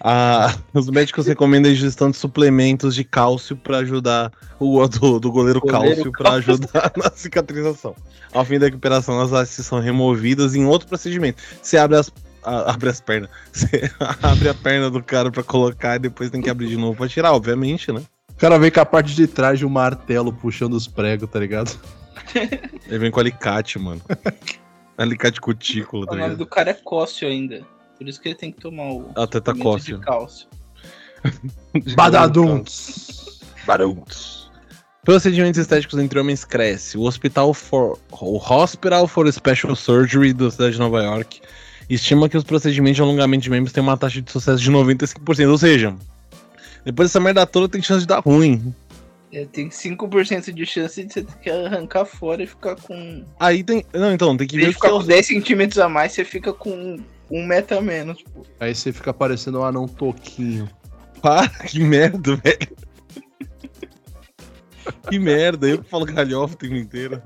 Ah, os médicos recomendam a ingestão de suplementos de cálcio para ajudar o do, do goleiro, Goleiro cálcio para ajudar na cicatrização. Ao fim da recuperação, as hastes são removidas em outro procedimento. Você abre as a- abre as pernas. Você abre a perna do cara para colocar e depois tem que abrir de novo para tirar, obviamente, né? O cara vem com a parte de trás de um martelo puxando os pregos, tá ligado? Ele vem com alicate, mano. alicate cutícula, O tá nome ligado? do cara é Cócio ainda. Por isso que ele tem que tomar o Até tá suplemento cócio. de cálcio. Badadunts. Barulhos. Procedimentos estéticos entre homens cresce. O Hospital for, o Hospital for Special Surgery da cidade de Nova York estima que os procedimentos de alongamento de membros têm uma taxa de sucesso de 95%. Ou seja, depois dessa merda toda tem chance de dar ruim. É, tem 5% de chance de você ter que arrancar fora e ficar com. Aí tem. Não, então, tem que ver que ficar com o- 10 centímetros a mais, você fica com um metro a menos. Pô. Aí você fica parecendo um anão toquinho. Para, que merda, velho. Que merda, eu que falo galhofa o tempo inteiro.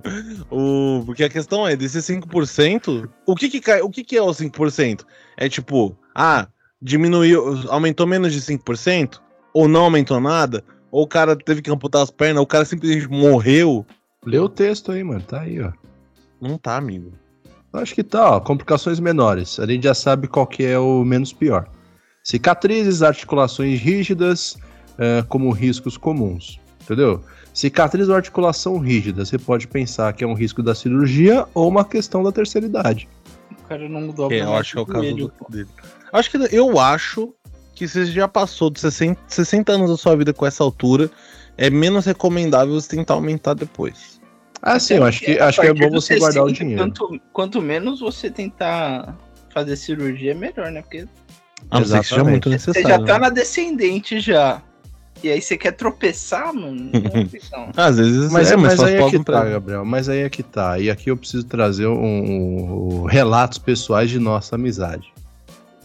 O, porque a questão é, desses 5%, o que que, cai, o que que é os 5%? É tipo, ah, diminuiu, aumentou menos de 5%? Ou não aumentou nada? Ou o cara teve que amputar as pernas? Ou o cara simplesmente morreu? Lê o texto aí, mano. Tá aí, ó. Não tá, amigo. Acho que tá, ó. Complicações menores. A gente já sabe qual que é o menos pior. Cicatrizes, articulações rígidas, eh, como riscos comuns. Entendeu? Cicatriz ou articulação rígida, você pode pensar que é um risco da cirurgia ou uma questão da terceira idade. O cara não dobra É, eu acho que é o caso joelho, do- dele. Acho que eu acho que se você já passou dos 60, 60 anos da sua vida com essa altura, é menos recomendável você tentar aumentar depois. Ah, sim, eu acho que, acho que é bom você guardar o 60, dinheiro. Quanto, quanto menos você tentar fazer cirurgia, melhor, né? Porque A não ser que seja Exatamente. muito você necessário. já tá né? na descendente já. E aí você quer tropeçar, mano? Não é opção. Às vezes Mas, é, mas, mas aí é que tá. Gabriel. Mas aí é que tá. E aqui eu preciso trazer um, um- relatos pessoais de nossa amizade.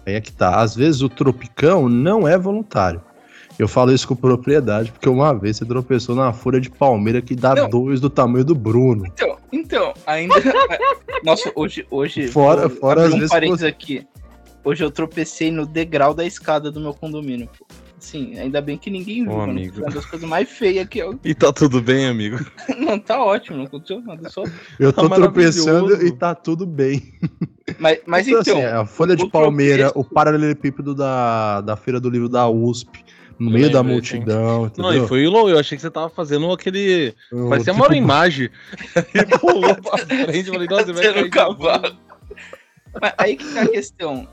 Aí é que tá. Às vezes o tropicão não é voluntário. Eu falo isso com propriedade, porque uma vez você tropeçou numa folha de palmeira que dá Não. dois do tamanho do Bruno. Então, então, ainda. Nossa, hoje. hoje Fora- vou fora às um vezes parênteses aqui. Hoje eu tropecei no degrau da escada do meu condomínio. pô. Sim, ainda bem que ninguém viu. Ô, mano, amigo. Foi uma das coisas mais feias que eu. E tá tudo bem, amigo? Não, tá ótimo, não aconteceu nada. Só... Eu tô Tá tropeçando e tá tudo bem. Mas, mas Então, então. assim, a folha de palmeira, tropeço- o paralelepípedo da, da Feira do Livro da USP, no Eu meio da lembro, sim. multidão, Não, entendeu? e foi low, eu achei que você tava fazendo aquele. O Parecia tipo- uma imagem. Ele pulou pra frente, eu falei, nossa, você vai cair cavalo. Mas aí que tá a questão.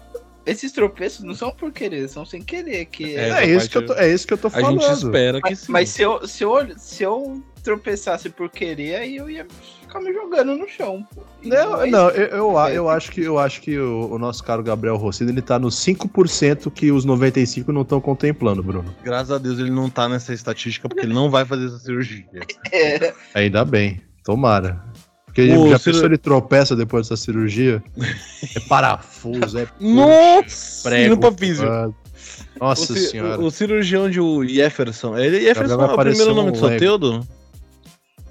Esses tropeços não são por querer, são sem querer. Que É, É, isso que eu tô, é isso que eu tô A falando. gente espera que Mas, sim. mas se, eu, se, eu, se eu tropeçasse por querer, aí eu ia ficar me jogando no chão. E Não, é não, eu, eu, eu acho que, eu acho que o, o nosso caro Gabriel Rossino, ele tá nos 5% que os 95% não estão contemplando, Bruno. Graças a Deus ele não tá nessa estatística, porque ele não vai fazer essa cirurgia. É, Ainda bem, tomara. Porque O já pensou ele tropeça depois dessa cirurgia? É parafuso, é Nossa! prego. Ah, Nossa o, senhora. o- cirurgião de o Jefferson. Ele, Jefferson é o primeiro nome um de Lego. Soteudo?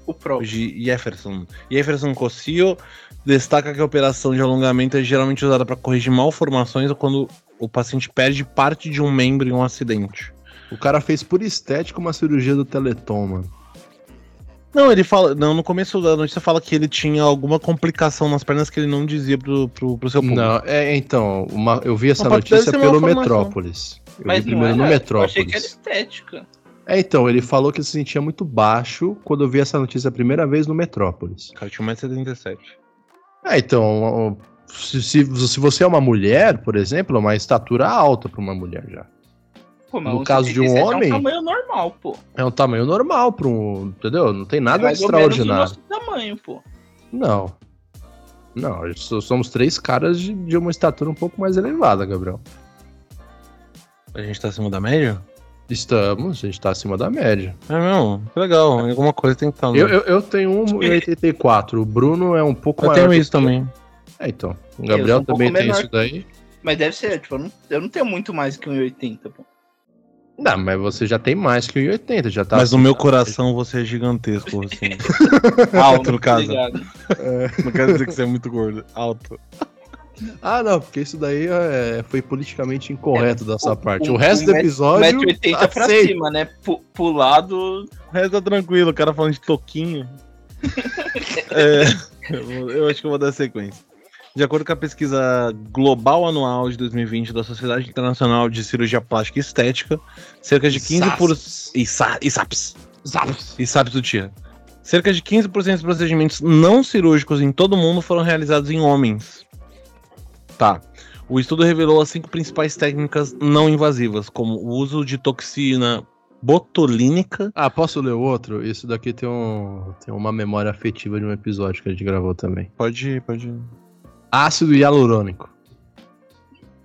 O próprio. De Jefferson. Jefferson Cossio destaca que a operação de alongamento é geralmente usada para corrigir malformações ou quando o paciente perde parte de um membro em um acidente. O cara fez por estética uma cirurgia do Teleton, mano. Não, ele fala. Não, no começo da notícia fala que ele tinha alguma complicação nas pernas que ele não dizia pro, pro, pro seu público. Não, é, então, uma- eu vi essa notícia pelo. Metrópolis. Eu Mas vi primeiro era, no eu achei que era Metrópolis. estética. É, então, ele falou que se sentia muito baixo quando eu vi essa notícia a primeira vez no Metrópolis. O cara tinha 1,77m. É, então, se, se, se você é uma mulher, por exemplo, é uma estatura alta para uma mulher já. Pô, mas No caso de um 77 homem- É um tamanho normal, pô. É um tamanho normal para um. Entendeu? Não tem é nada mais ou menos o extraordinário. nosso tamanho, pô. Não. Não, somos três caras de, de uma estatura um pouco mais elevada, Gabriel. A gente tá acima da média? Estamos, a gente tá acima da média. É mesmo? Que legal. Alguma coisa tem que estar. Eu, eu, eu tenho 1,84. O Bruno é um pouco Eu maior. tenho que isso eu. também. É, então. O Eu Gabriel um também tem menor. isso daí. Mas deve ser, tipo, eu não, eu não tenho muito mais que 1,80, pô. Não, mas você já tem mais que 1,80. Já tá Mas no meu coração você é gigantesco, assim. Alto, no caso. Obrigado. Não quero dizer que você é muito gordo. Alto. Ah, não, porque isso daí é, foi politicamente incorreto da sua É, O- parte. o- O, resto o do episódio. 1,80m pra aceito. cima, né? Pu- Pulado. O resto tá tranquilo, o cara falando de toquinho. É, eu, acho que eu vou dar sequência. De acordo com a pesquisa global anual de 2020 da Sociedade Internacional de Cirurgia Plástica e Estética, cerca de 15%. Por... E, sa... e SAPS. Zaps. E SAPS do TIA. Cerca de 15% dos procedimentos não cirúrgicos em todo o mundo foram realizados em homens. Tá. O estudo revelou as cinco principais técnicas não invasivas, como o uso de toxina botulínica. Ah, posso ler o outro? Isso daqui tem, um, tem uma memória afetiva de um episódio que a gente gravou também. Pode ir, pode ir. Ácido hialurônico.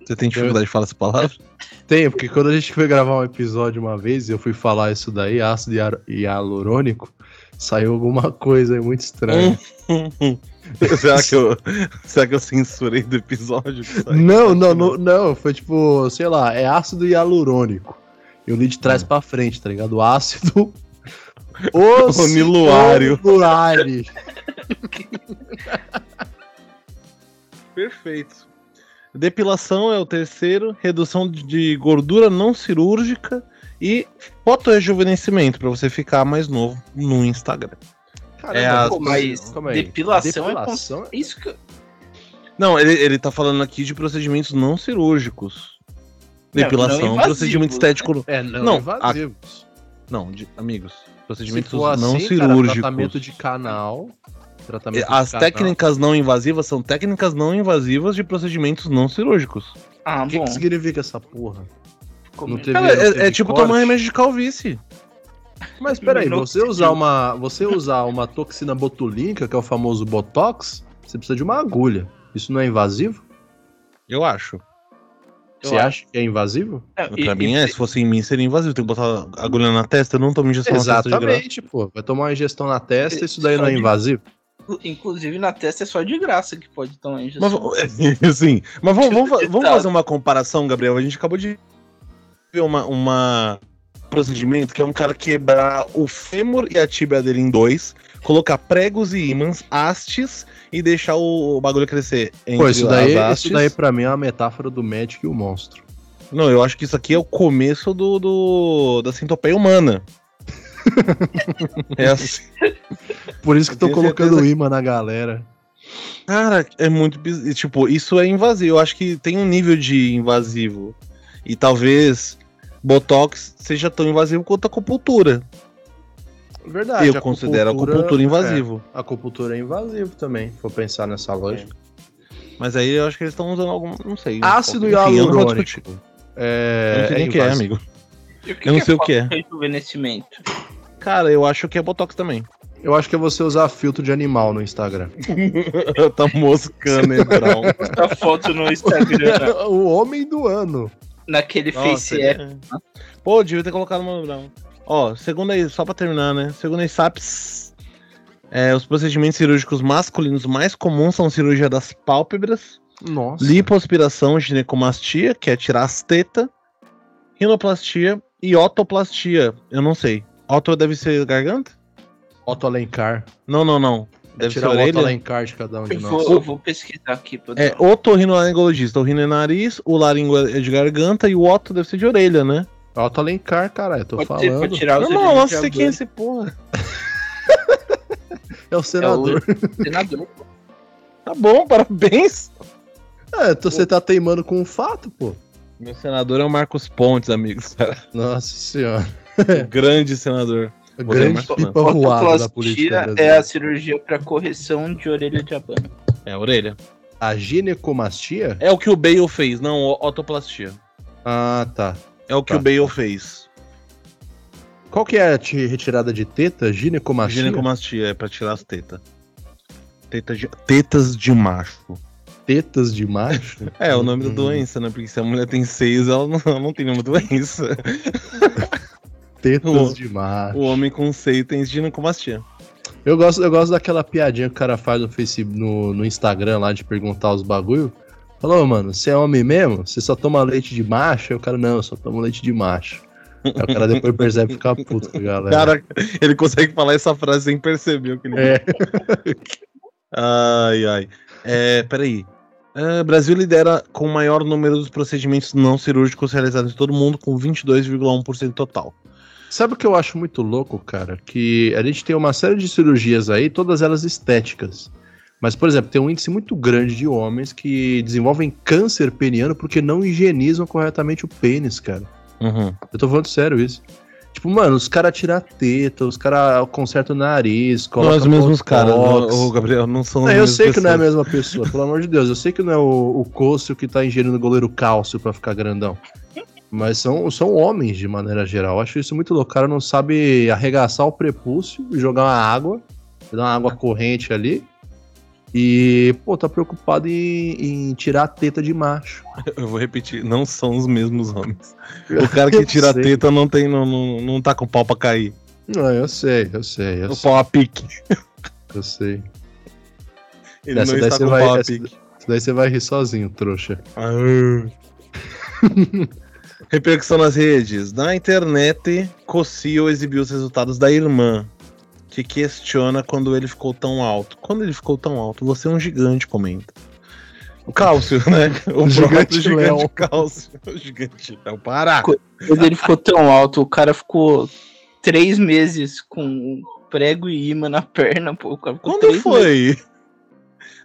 Você tem dificuldade de falar essa palavra? Tem, porque quando a gente foi gravar um episódio uma vez e eu fui falar isso daí, ácido hialurônico, saiu alguma coisa aí muito estranha. será, que eu, será que eu censurei do episódio? Não, não, não, não, foi tipo, sei lá, é ácido hialurônico. Eu li de trás pra frente, tá ligado? O ácido Oniluário. oniluário. Perfeito. Depilação é o terceiro, redução de gordura não cirúrgica e fotorejuvenescimento para você ficar mais novo no Instagram. Caramba, É a- Pô, mas calma aí. depilação, Depilação é. Isso que. Não, ele, ele tá falando aqui de procedimentos não cirúrgicos. Não, Depilação, não invasivos, procedimento né? estético. É, não, Não, invasivos. Não, de, amigos. Se Procedimentos não assim, cara, cirúrgicos. tratamento de canal. Tratamento As de canal. técnicas não invasivas são técnicas não invasivas de procedimentos não cirúrgicos. Ah, O que, bom. que significa essa porra? como- Não teve- Cara, não é, é tipo corte? tomar remédio de calvície. Mas peraí, Não você usar uma, você usar uma toxina botulínica, que é o famoso botox, você precisa de uma agulha. Isso não é invasivo? Eu acho. Eu você acho. acha que é invasivo? É, Pra e- mim e- é, se fosse em mim seria invasivo. Tem que botar agulha na testa, eu não tomo injeção na testa de graça. Exatamente, pô. Vai tomar uma injeção na testa, isso daí não é invasivo? Inclusive na testa é só de graça que pode tomar Mas, injeção. sim, mas vamos, vamos, vamos Tá. fazer uma comparação, Gabriel. A gente acabou de ver uma, uma procedimento que é um cara quebrar o fêmur e a tíbia dele em dois, colocar pregos e ímãs, hastes e deixar o, o bagulho crescer. Pô, isso daí, isso daí pra mim é uma metáfora do médico e o monstro. Não, eu acho que isso aqui é o começo do, do da centopeia humana. é assim. Por isso que tô colocando certeza imã na galera. Cara, é muito. Tipo, isso é invasivo. Eu acho que tem um nível de invasivo. E talvez Botox seja tão invasivo quanto a acupuntura. Verdade. Eu considero a acupuntura invasivo. É, a acupuntura é invasivo também, se for pensar nessa lógica. Mas aí eu acho que eles estão usando algum. Não sei. Ácido vou hialurônico. discutir. É, Eu não sei nem o que é, amigo. E o Eu não sei o que é. Rejuvenescimento. Cara, eu acho que é Botox também. Eu acho que é você usar filtro de animal no Instagram. tá moscando, hein, Brown? A foto no Instagram, o homem do ano. Naquele Face App. é. Pô, devia ter colocado no Brown. Ó, segundo aí, só pra terminar, né? Segundo a SAPS, é, os procedimentos cirúrgicos masculinos mais comuns são cirurgia das pálpebras, Nossa. lipoaspiração, ginecomastia, que é tirar as tetas, rinoplastia e otoplastia. Eu não sei. Oto deve ser garganta? Otto Alencar. Não, não, não. É Deve ser tirar o Otto orelha. De cada um de Eu nós. vou, eu vou pesquisar aqui. Pra É otorrinolaringologista. O rino é nariz, o laringo é de garganta e o otto deve ser de orelha, né? Otto Alencar, caralho, eu tô Pode ser pra falando. tirar Não, nossa, sei quem é esse porra. É o senador. Senador. Tá bom, parabéns. É, então você tá teimando com um fato, pô. Meu senador é o Marcos Pontes, amigos. Nossa senhora. O grande senador. É Grande pipa voada da política Otoplastia é a cirurgia para correção de orelha de abano. É a orelha. A ginecomastia? É o que o Bale fez, não, o- otoplastia. Ah, tá. É o que Tá. o Bale fez. Qual que é a ti- retirada de teta? Ginecomastia? Ginecomastia é pra tirar as tetas. Teta de- Tetas de macho. Tetas de macho? É, o nome da Hum. doença, né? Porque se a mulher tem seios, ela não, ela não tem nenhuma doença. Tetas O- de macho. O homem com seio tem ginecomastia. Eu gosto, eu gosto daquela piadinha que o cara faz no Facebook, no, no Instagram lá de perguntar os bagulho. Falou, mano, você é homem mesmo? Você só toma leite de macho? Aí o cara, não, eu só tomo leite de macho. Aí o cara depois percebe e fica puto com a galera. Cara, ele consegue falar essa frase sem perceber o que ele É. Ai, ai. É, peraí. É, Brasil lidera com o maior número dos procedimentos não cirúrgicos realizados em todo o mundo, com 22,1% total. Sabe o que eu acho muito louco, cara? Que a gente tem uma série de cirurgias aí, todas elas estéticas. Mas, por exemplo, tem um índice muito grande de homens que desenvolvem câncer peniano porque não higienizam corretamente o pênis, cara. Uhum. Eu tô falando sério isso. Tipo, mano, os caras tiram a teta, os caras consertam o nariz, Não colocam é os mesmos caras, o Gabriel, não são Não, as eu sei que não é a mesma pessoa, pelo amor de Deus. Eu sei que não é o, o que tá ingerindo o goleiro cálcio pra ficar grandão. Mas são, são homens, de maneira geral. Eu acho isso muito louco. O cara não sabe arregaçar o prepúcio e jogar uma água, dar uma água corrente ali. E, pô, tá preocupado em, em tirar a teta de macho. Eu vou repetir, não são os mesmos homens. O cara que tira a teta não, tem, não, não, não tá com o pau pra cair. Não, eu sei, eu sei, eu O sei. pau a pique. Eu sei. Ele Essa não está com vai- pau a essa- pique. Isso daí você vai rir sozinho, trouxa. Ah. Repercussão nas redes. Na internet, Cossio exibiu os resultados da irmã, que questiona quando ele ficou tão alto. Quando ele ficou tão alto, você é um gigante, comenta. O Cálcio, né? O Gigante gigante, gigante Léo. Cálcio. O gigante Léo. Para! Quando ele ficou tão alto, o cara ficou três meses com prego e imã na perna, pô. Quando três meses. foi?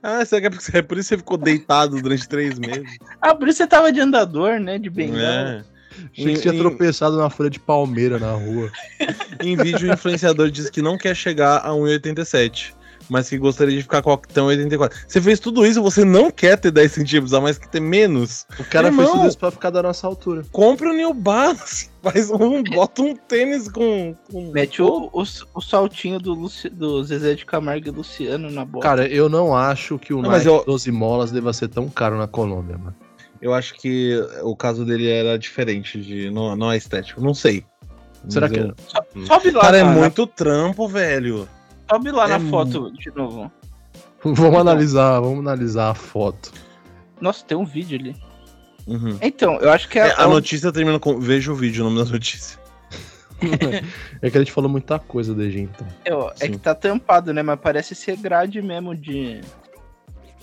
Ah, será que é por- é por isso que você ficou deitado durante três meses? Ah, por isso você tava de andador, né? De bengala. É. Achei que tinha Em- tropeçado na folha de palmeira na rua. Em vídeo, o influenciador diz que não quer chegar a 1,87, mas que gostaria de ficar com até 1,84. Você fez tudo isso, você não quer ter 10 centímetros a mais que ter menos? O cara Irmão. fez tudo isso pra ficar da nossa altura. Compre o New Balance, faz um, bota um tênis com... com... Mete o, o, o saltinho do, Luci- do Zezé de Camargo e Luciano na bola. Cara, eu não acho que o Não, Nike eu- 12 molas deva ser tão caro na Colômbia, mano. Eu acho que o caso dele era diferente, de não, não é estético, não sei. Será Mas que eu- é? sobe lá, Cara, é muito trampo, velho. sobe lá é na foto de novo. Vamos analisar, vamos analisar a foto. Nossa, tem um vídeo ali. Uhum. Então, eu acho que é, É, a é notícia termina com. Veja o vídeo, o nome da notícia. É que a gente falou muita coisa desde então. é, ó, é que tá tampado, né? Mas parece ser grade mesmo de.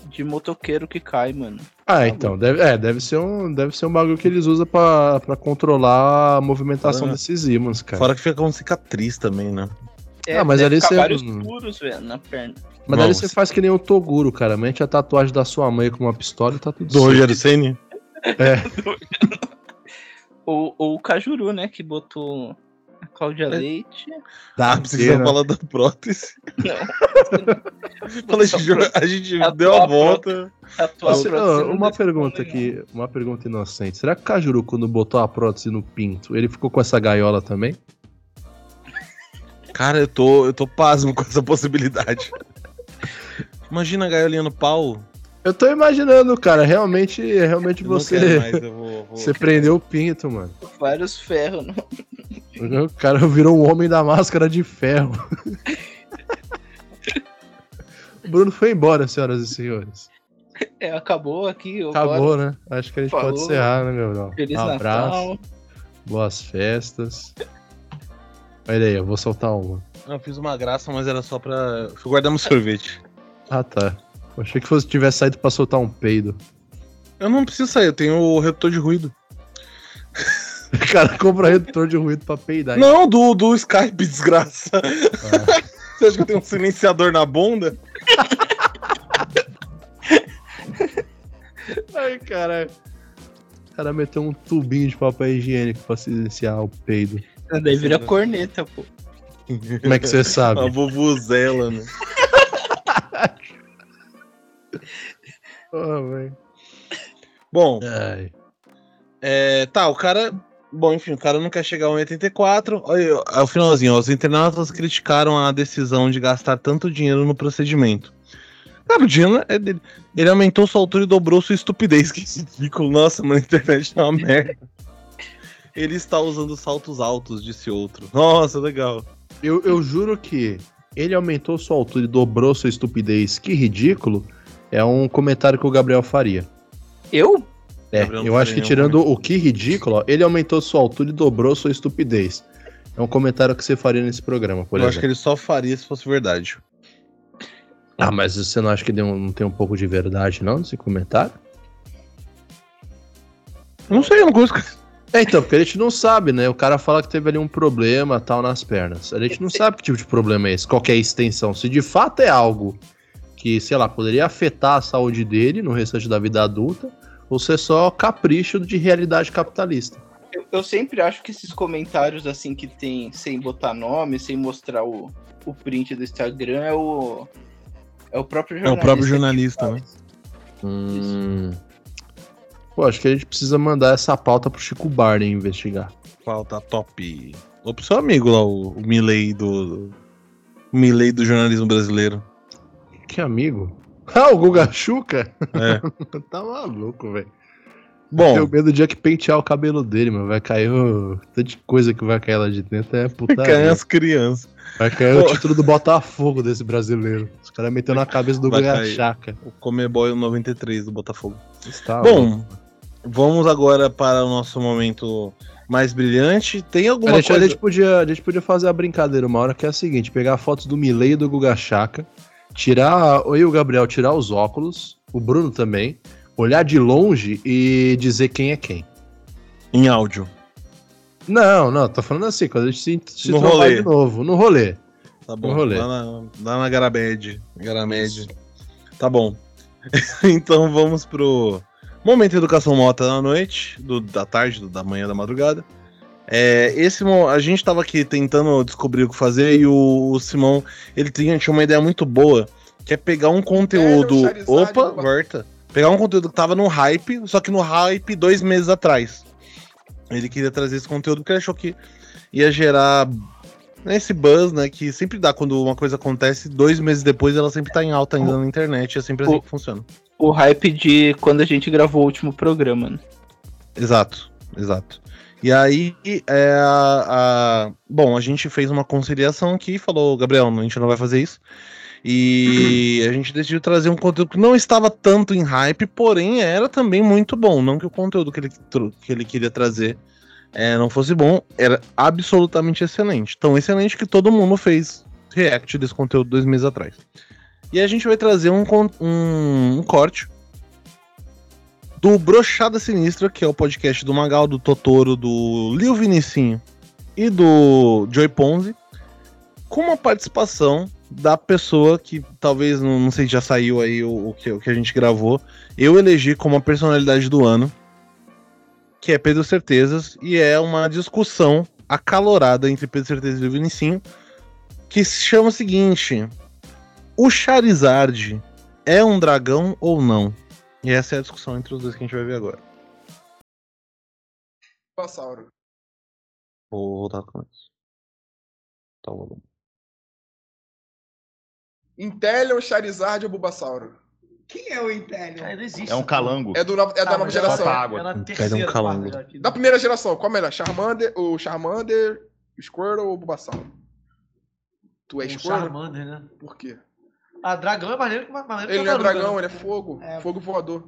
De motoqueiro que cai, mano. Ah, então, deve, é, deve ser um, deve ser um bagulho que eles usam pra, pra controlar a movimentação Ah. desses ímãs, cara. Fora que fica com cicatriz também, né? É, Ah, mas ali você- vários furos, velho, na perna. Mas Não, você se- faz que nem o Toguro, cara. Mete a tatuagem da sua mãe com uma pistola e tá tudo Do certo. Rogério Ceni? É, Ou, ou o Cajuru, né? Que botou a Cláudia Leite. Ah, Tá, precisa pena. falar da prótese. Não. Falei, a gente- a gente A deu a tua volta. A uma pergunta aqui, uma pergunta inocente. Será que o Cajuru, quando botou a prótese no pinto, ele ficou com essa gaiola também? Cara, eu tô, eu tô pasmo com essa possibilidade. Imagina a gaiolinha no pau. Eu tô imaginando, cara, realmente, realmente Eu você, mais, eu vou- vou- você prendeu o pinto, mano. Vários ferros. Não. O cara virou um homem da máscara de ferro. o Bruno foi embora, senhoras e senhores. É, acabou aqui. Acabou, agora. né? Acho que a gente Falou. pode encerrar, né, meu irmão? Feliz Um abraço, Natal. boas festas. Olha aí, eu vou soltar uma. Eu fiz uma graça, mas era só pra. Fui guardar meu sorvete. Ah, tá. Eu achei que fosse tivesse saído pra soltar um peido. Eu não preciso sair, eu tenho o redutor de ruído. O cara compra redutor de ruído pra peidar. Não, do, do Skype, desgraça. Você acha que eu tenho um silenciador na bunda? Ai, caralho. O cara meteu um tubinho de papel higiênico pra silenciar o peido. Daí vira corneta, pô. Como é que você sabe? A vovuzela, né? Velho. Bom, Ai. é, tá, o cara. Bom, enfim, o cara não quer chegar ao 84. Olha, ao finalzinho, ó, os internautas criticaram a decisão de gastar tanto dinheiro no procedimento. Cara, o dinheiro é dele. Ele aumentou sua altura e dobrou sua estupidez. Que ridículo. Nossa, mano, a internet é uma merda. Ele está usando saltos altos, disse outro. Nossa, legal. Eu, eu juro que ele aumentou sua altura e dobrou sua estupidez. Que ridículo. É um comentário que o Gabriel faria. Eu? É, eu acho que tirando o que ridículo, ó, ele aumentou sua altura e dobrou sua estupidez. É um comentário que você faria nesse programa, por Eu acho exemplo. que ele só faria se fosse verdade. Ah, mas você não acha que deu- não tem um pouco de verdade, não, nesse comentário? Não sei, eu não conheço. É, então, porque a gente não sabe, né? O cara fala que teve ali um problema tal nas pernas. A gente não sabe que tipo de problema é esse, qual que é a extensão. Se de fato é algo que, sei lá, poderia afetar a saúde dele no restante da vida adulta, ou se é só capricho de realidade capitalista. eu? Eu sempre acho que esses comentários assim que tem sem botar nome, sem mostrar o, o print do Instagram é o. É o próprio É o jornalista. próprio que jornalista, né? Hum. Pô, acho que a gente precisa mandar essa pauta pro Chico Barney investigar. Falta top. Ou pro seu amigo lá, o, o Milley do. O Milley do jornalismo brasileiro. Que amigo? Ah, o Guga Chuca? É. tá maluco, velho. Bom, Tenho medo do dia que pentear o cabelo dele, mano. Vai cair o. Tanta coisa que vai cair lá de dentro é putaria. caem as crianças. Vai cair o Pô. título do Botafogo desse brasileiro. Os caras meteu na cabeça do Vai Guga cair. Chaca. O Comeboy 93 do Botafogo. Está Bom, vamos agora para o nosso momento mais brilhante. Tem a alguma gente, a, coisa. gente podia, a gente podia fazer a brincadeira uma hora que é a seguinte: pegar fotos do Milley e do Guga Chaca, tirar. Eu e o Gabriel tirar os óculos, o Bruno também, olhar de longe e dizer quem é quem. Em áudio. Não, não, tô falando assim, quando a gente se, se No rolê. de novo, no rolê. Tá bom. No rolê. Lá na, lá na Garamed. Garamed. Tá bom. então vamos pro momento Educação Mota da noite, do, da tarde, do- da manhã, da madrugada. É, esse a gente tava aqui tentando descobrir o que fazer e o, o Simão ele tinha, tinha uma ideia muito boa, que é pegar um conteúdo. Charizard, opa, opa. volta. Pegar um conteúdo que tava no hype, só que no hype dois meses atrás. Ele queria trazer esse conteúdo porque ele achou que ia gerar né, esse buzz, né? Que sempre dá quando uma coisa acontece, dois meses depois ela sempre tá em alta ainda na internet. É sempre assim O- que funciona. O hype de quando a gente gravou o último programa, né? Exato, exato. E aí, é, a, a- bom, a gente fez uma conciliação aqui e falou, Gabriel, a gente não vai fazer isso. E a gente decidiu trazer um conteúdo que não estava tanto em hype, porém era também muito bom. Não que o conteúdo que ele, que ele queria trazer é, não fosse bom, era absolutamente excelente. Tão excelente que todo mundo fez react desse conteúdo dois meses atrás. E a gente vai trazer um, um, um corte do Brochada Sinistra, que é o podcast do Magal, do Totoro, do Lil Vinicinho e do Joy Ponzi, com uma participação da pessoa que talvez, não, não sei se já saiu aí o, o que, o que a gente gravou, eu elegi como a personalidade do ano. que é Pedro Certezas, e é uma discussão acalorada entre Pedro Certezas e o Vinicinho, que se chama o seguinte: o Charizard é um dragão ou não? E essa é a discussão entre os dois que a gente vai ver agora. Bulbasauro. Vou voltar com isso. Tá o volume. Inteleon, Charizard ou Bulbasauro? Quem é o Império? Cara, não existe. É um calango. É, do, é da Tá, nova geração. Água. É um terceira, calango. quarta já aqui. Da primeira geração, qual é melhor? Charmander, o Charmander, Squirtle ou Bulbasauro? Tu é Um Squirtle? Charmander, né? Por quê? Ah, dragão é maneiro que maneiro Ele que não é dragão, né? ele é fogo. É. Fogo voador.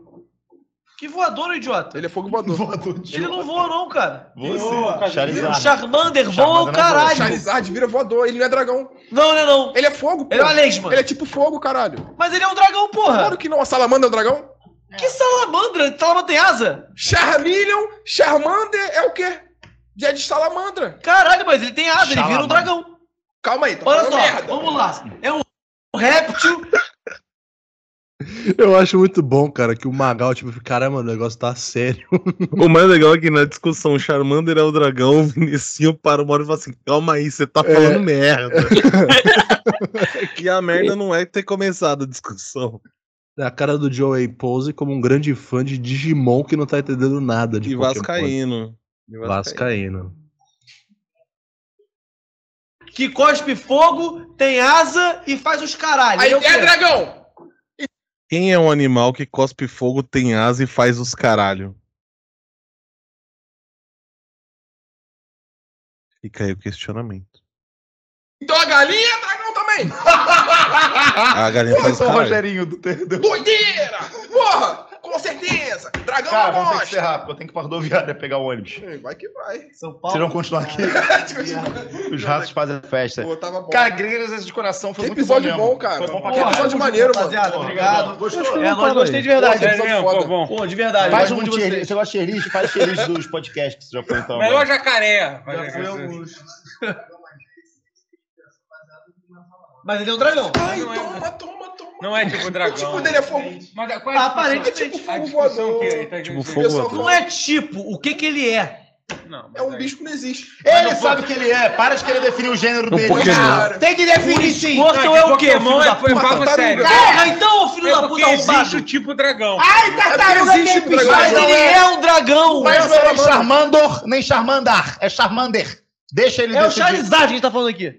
Que voador, idiota. Ele é fogo voador. Ele não voa, não, cara. Você, O Charizard. Charmander voa o não caralho. Charizard vira voador, ele não é dragão. Não, ele é não. Ele é fogo. Ele é uma lesma. Ele é tipo fogo, caralho. Mas ele é um dragão, porra. Claro que não, a salamandra é um dragão? Que salamandra? Salamandra tem asa? Charmeleon, Charmander é o quê? É de salamandra. Caralho, mas ele tem asa, ele vira um dragão. Calma aí, tá Olha só, merda. vamos lá. É um réptil. Eu acho muito bom, cara, que o Magal, tipo, caramba, o negócio tá sério. O mais legal é que na discussão Charmander é o dragão, o Vinicinho para uma hora e fala assim: calma aí, você tá falando merda. e a merda não é ter começado a discussão. É a cara do Joey Pose como um grande fã de Digimon que não tá entendendo nada de E. Vascaíno. E Vascaíno. Que cospe fogo, tem asa e faz os caralho. Aí é o é dragão. Quem é um animal que cospe fogo, tem asa e faz os caralho? Fica aí o questionamento. Então a galinha também. A galinha faz os Eu sou o. Rogerinho do Terdeu. Doideira! Porra! Com certeza! Dragão Cara, vamos ter que ser gosta! rápido. Eu tenho que ir pra rodoviária pegar o ônibus. Vai que vai. São Paulo. Vocês vão continuar aqui. Os ratos fazem festa. Pô, tava bom. Cara, Igrejas de Coração foi Que muito episódio mesmo. bom, cara. Foi bom pra Que caralho. episódio maneiro, mano. Rapaziada, Porra, obrigado. Gostou? É, nós gostei de verdade. Foda. bom. Pô, de verdade. Faz um de tier vocês. list. Você gosta de tier list? Faz tier list dos podcasts que você já foi então. Melhor jacaré. Já fui alguns. Mas ele é um dragão. Ai, Não é- toma, toma, toma. Não é tipo dragão. O tipo dele é fogo. Mas qual é Aparentemente, é tipo fogo que voador. ele tá Tipo fogo Pessoal, voador. Não é tipo, o que que ele é? Não, É um mas bicho que não existe. Ele sabe o que ele é. Para de querer definir o gênero Um dele. Cara. Tem que definir sim. Não, que é o quê? Pokémon filho da é foi papo sério. Porra, então, filho É da porque puta existe arrombado. o tipo dragão. Ai, tartaruga Existe tem o dragão. Mas ele é um dragão. Mas não é. Charmander, nem Charmandar. É Charmander. Deixa ele É o. Charizard que a gente tá falando aqui.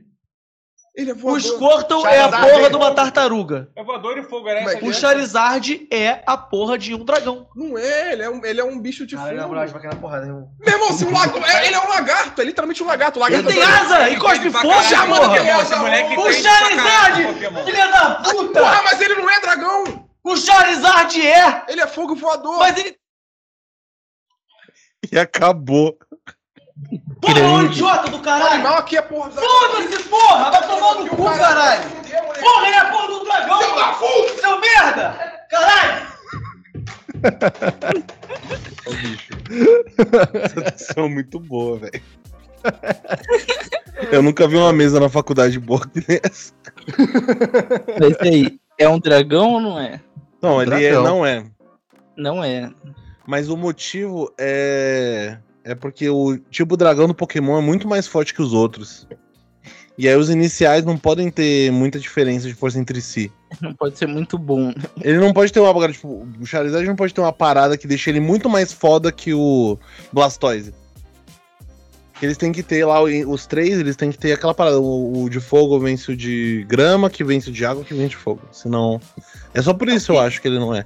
Ele é O voador. Squirtle é a porra é de uma tartaruga. É voador e fogo, era Como é essa que O. Charizard é a porra de um dragão. Não é, ele é um, ele é um bicho de Caralho, na fogo. cair na porrada, irmão. Meu irmão, se um lago, é- ele é um lagarto, é literalmente um lagarto. O Ele lagarto tem asa e cospe fogo, caralho, porra. é O caralho Charizard, filha da puta. Porra, mas ele não é dragão. O Charizard é. Ele é fogo voador. Mas ele... E acabou. Porra, é um idiota do O caralho. animal aqui é porra. Foda-se, porra. Vai tomar no cu, caralho. Porra, ele é a porra do dragão. Seu puta! Seu merda. Caralho. Essa discussão é muito boa, velho. Eu nunca vi uma mesa na faculdade boa que essa. Mas e aí, é um dragão ou não é? Não, ele é, não é. Não é. Mas o motivo é. É porque o tipo dragão do Pokémon é muito mais forte que os outros. E aí os iniciais não podem ter muita diferença de força entre si. Não pode ser muito bom. Ele não pode ter uma. Tipo, o Charizard não pode ter uma parada que deixe ele muito mais foda que o Blastoise. Eles têm que ter lá, o- os três, eles têm que ter aquela parada. O, o de fogo vence o de grama, que vence o de água, que vence de fogo. Senão. É só por isso eu acho que ele não é.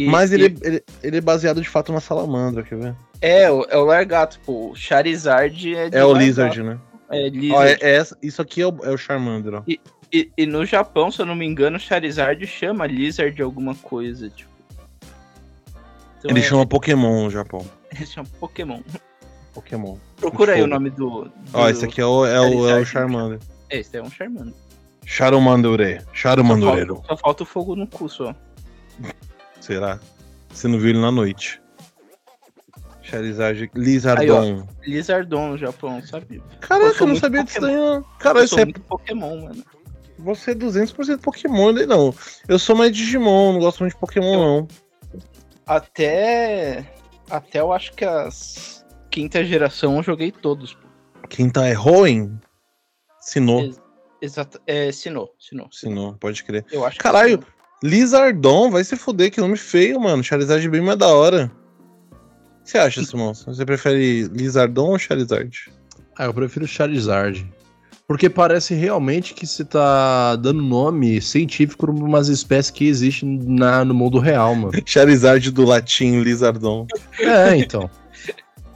E- Mas e- ele, ele, ele é baseado de fato na salamandra, quer ver? É, o- é o largato, pô. O Charizard é de É o largato. Lizard, né? É, Ó, Lizard. é, é essa- isso aqui é o, é o Charmander, ó. E, e no Japão, se eu não me engano, o Charizard chama Lizard alguma coisa, tipo. Então Ele é- chama Pokémon no Japão. ele chama Pokémon. Pokémon. Procura aí o nome do. do... Ó, esse aqui é o, é o, é o. Charmander. Esse é um Charmander. Charomandure. Só Charomandurero. falta, só falta o fogo no cu, só. Será? Você não viu ele na noite. Charizard Lizardon. Lizardon no Japão, sabe? Caraca, Eu eu não sabia disso daí, não. Cara, eu isso sou é, Pokémon, mano. você é 200% Pokémon, daí não. Eu sou mais Digimon, não gosto muito de Pokémon, não. Até. Até eu acho que as quinta geração eu joguei todos. pô. Quinta é Hoenn? Sinou. Ex- Exato. É, Sinnoh, Sinnoh. Sinou, pode crer. Eu acho que Caralho, Sinnoh. Lizardon, vai se fuder, que nome feio, mano. Charizard é bem mais da hora. O que você acha, Simão? Você prefere Lizardon ou Charizard? Ah, eu prefiro Charizard. Porque parece realmente que você tá dando nome científico pra umas espécies que existem na, no mundo real, mano. Charizard do latim, Lizardon. É, então.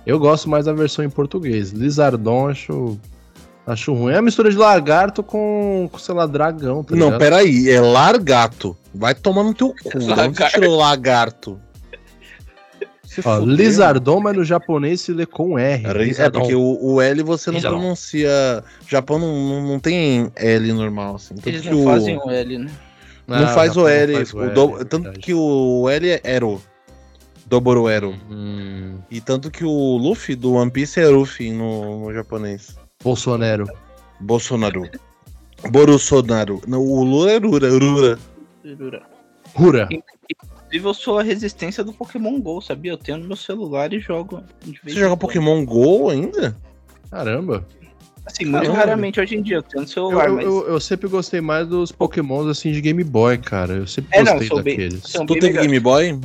Eu gosto mais da versão em português. Lizardon acho. Acho ruim. É a mistura de lagarto com, com sei lá, dragão, tá Não, peraí, é largato. Vai tomar no teu cu. Onde você Lagarto. tirou lagarto? Ó, Lizardon, mas no japonês se lê com R. É Lizardon. porque o, o L você não Lizardon. pronuncia. Japão não, não, não tem L normal, assim. Tanto Eles que não o, fazem o L, né? Não Ah, faz Japão o não L. faz o do- é tanto que o L é Ero. Doboro Ero. Hum, E tanto que o Luffy do One Piece é Luffy no, no japonês. Bolsonaro. Bolsonaro. Bolsonaro. Não, o Lula é Rura. Rura. Rura. Inclusive, eu sou a resistência do Pokémon GO, sabia? Eu tenho no meu celular e jogo. de vez Você joga. Pokémon GO ainda? Caramba. Assim, muito Caramba. raramente hoje em dia, eu tenho no celular, eu, mas. eu- eu sempre gostei mais dos Pokémons assim de Game Boy, cara. Eu sempre É, não, gostei bem- daqueles. são Tu bem teve. Game Boy?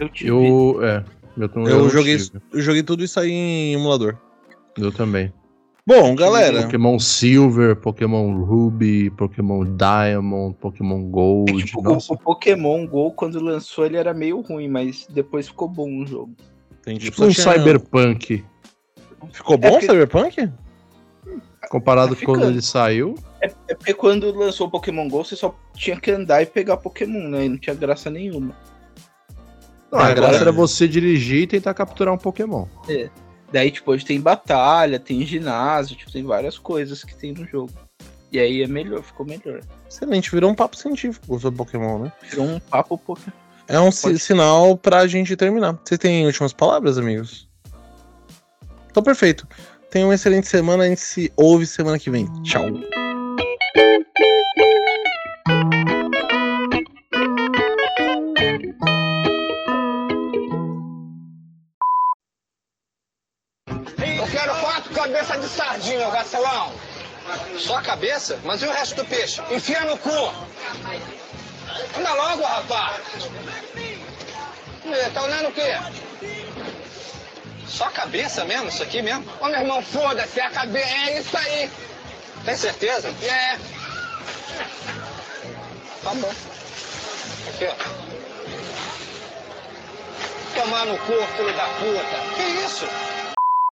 Eu tive. Eu. É. Eu, não- Eu, não joguei, tive. eu joguei tudo isso aí em emulador. Eu também. Bom, galera. Pokémon Silver, Pokémon Ruby, Pokémon Diamond, Pokémon Gold. Tipo, o, Nossa, o Pokémon GO, quando lançou, ele era meio ruim, mas depois ficou bom o jogo. Tem tipo um Cyberpunk. Ficou bom É porque- o Cyberpunk? Comparado Tá com quando ele saiu. É porque quando lançou o Pokémon GO, você só tinha que andar e pegar Pokémon, né? E não tinha graça nenhuma. Não, a graça cara. era você dirigir e tentar capturar um Pokémon. Daí, tipo, hoje tem batalha, tem ginásio, tipo, tem várias coisas que tem no jogo. E aí é melhor, ficou melhor. Excelente, virou um papo científico sobre Pokémon, né? Virou um papo Pokémon. É um Pode- sinal pra gente terminar. Vocês têm últimas palavras, amigos? Então, perfeito. Tenham uma excelente semana. A gente se ouve semana que vem. Tchau. De sardinha, vacilão. Só a cabeça? Mas e o resto do peixe? Enfia no cu. Anda logo, rapaz. Tá olhando o quê? Só a cabeça mesmo, isso aqui mesmo? Ô, meu irmão, foda-se, é a cabeça. É isso aí. Tem certeza? É. Tá bom. Aqui, ó. Tomar no cu, filho da puta. Que isso?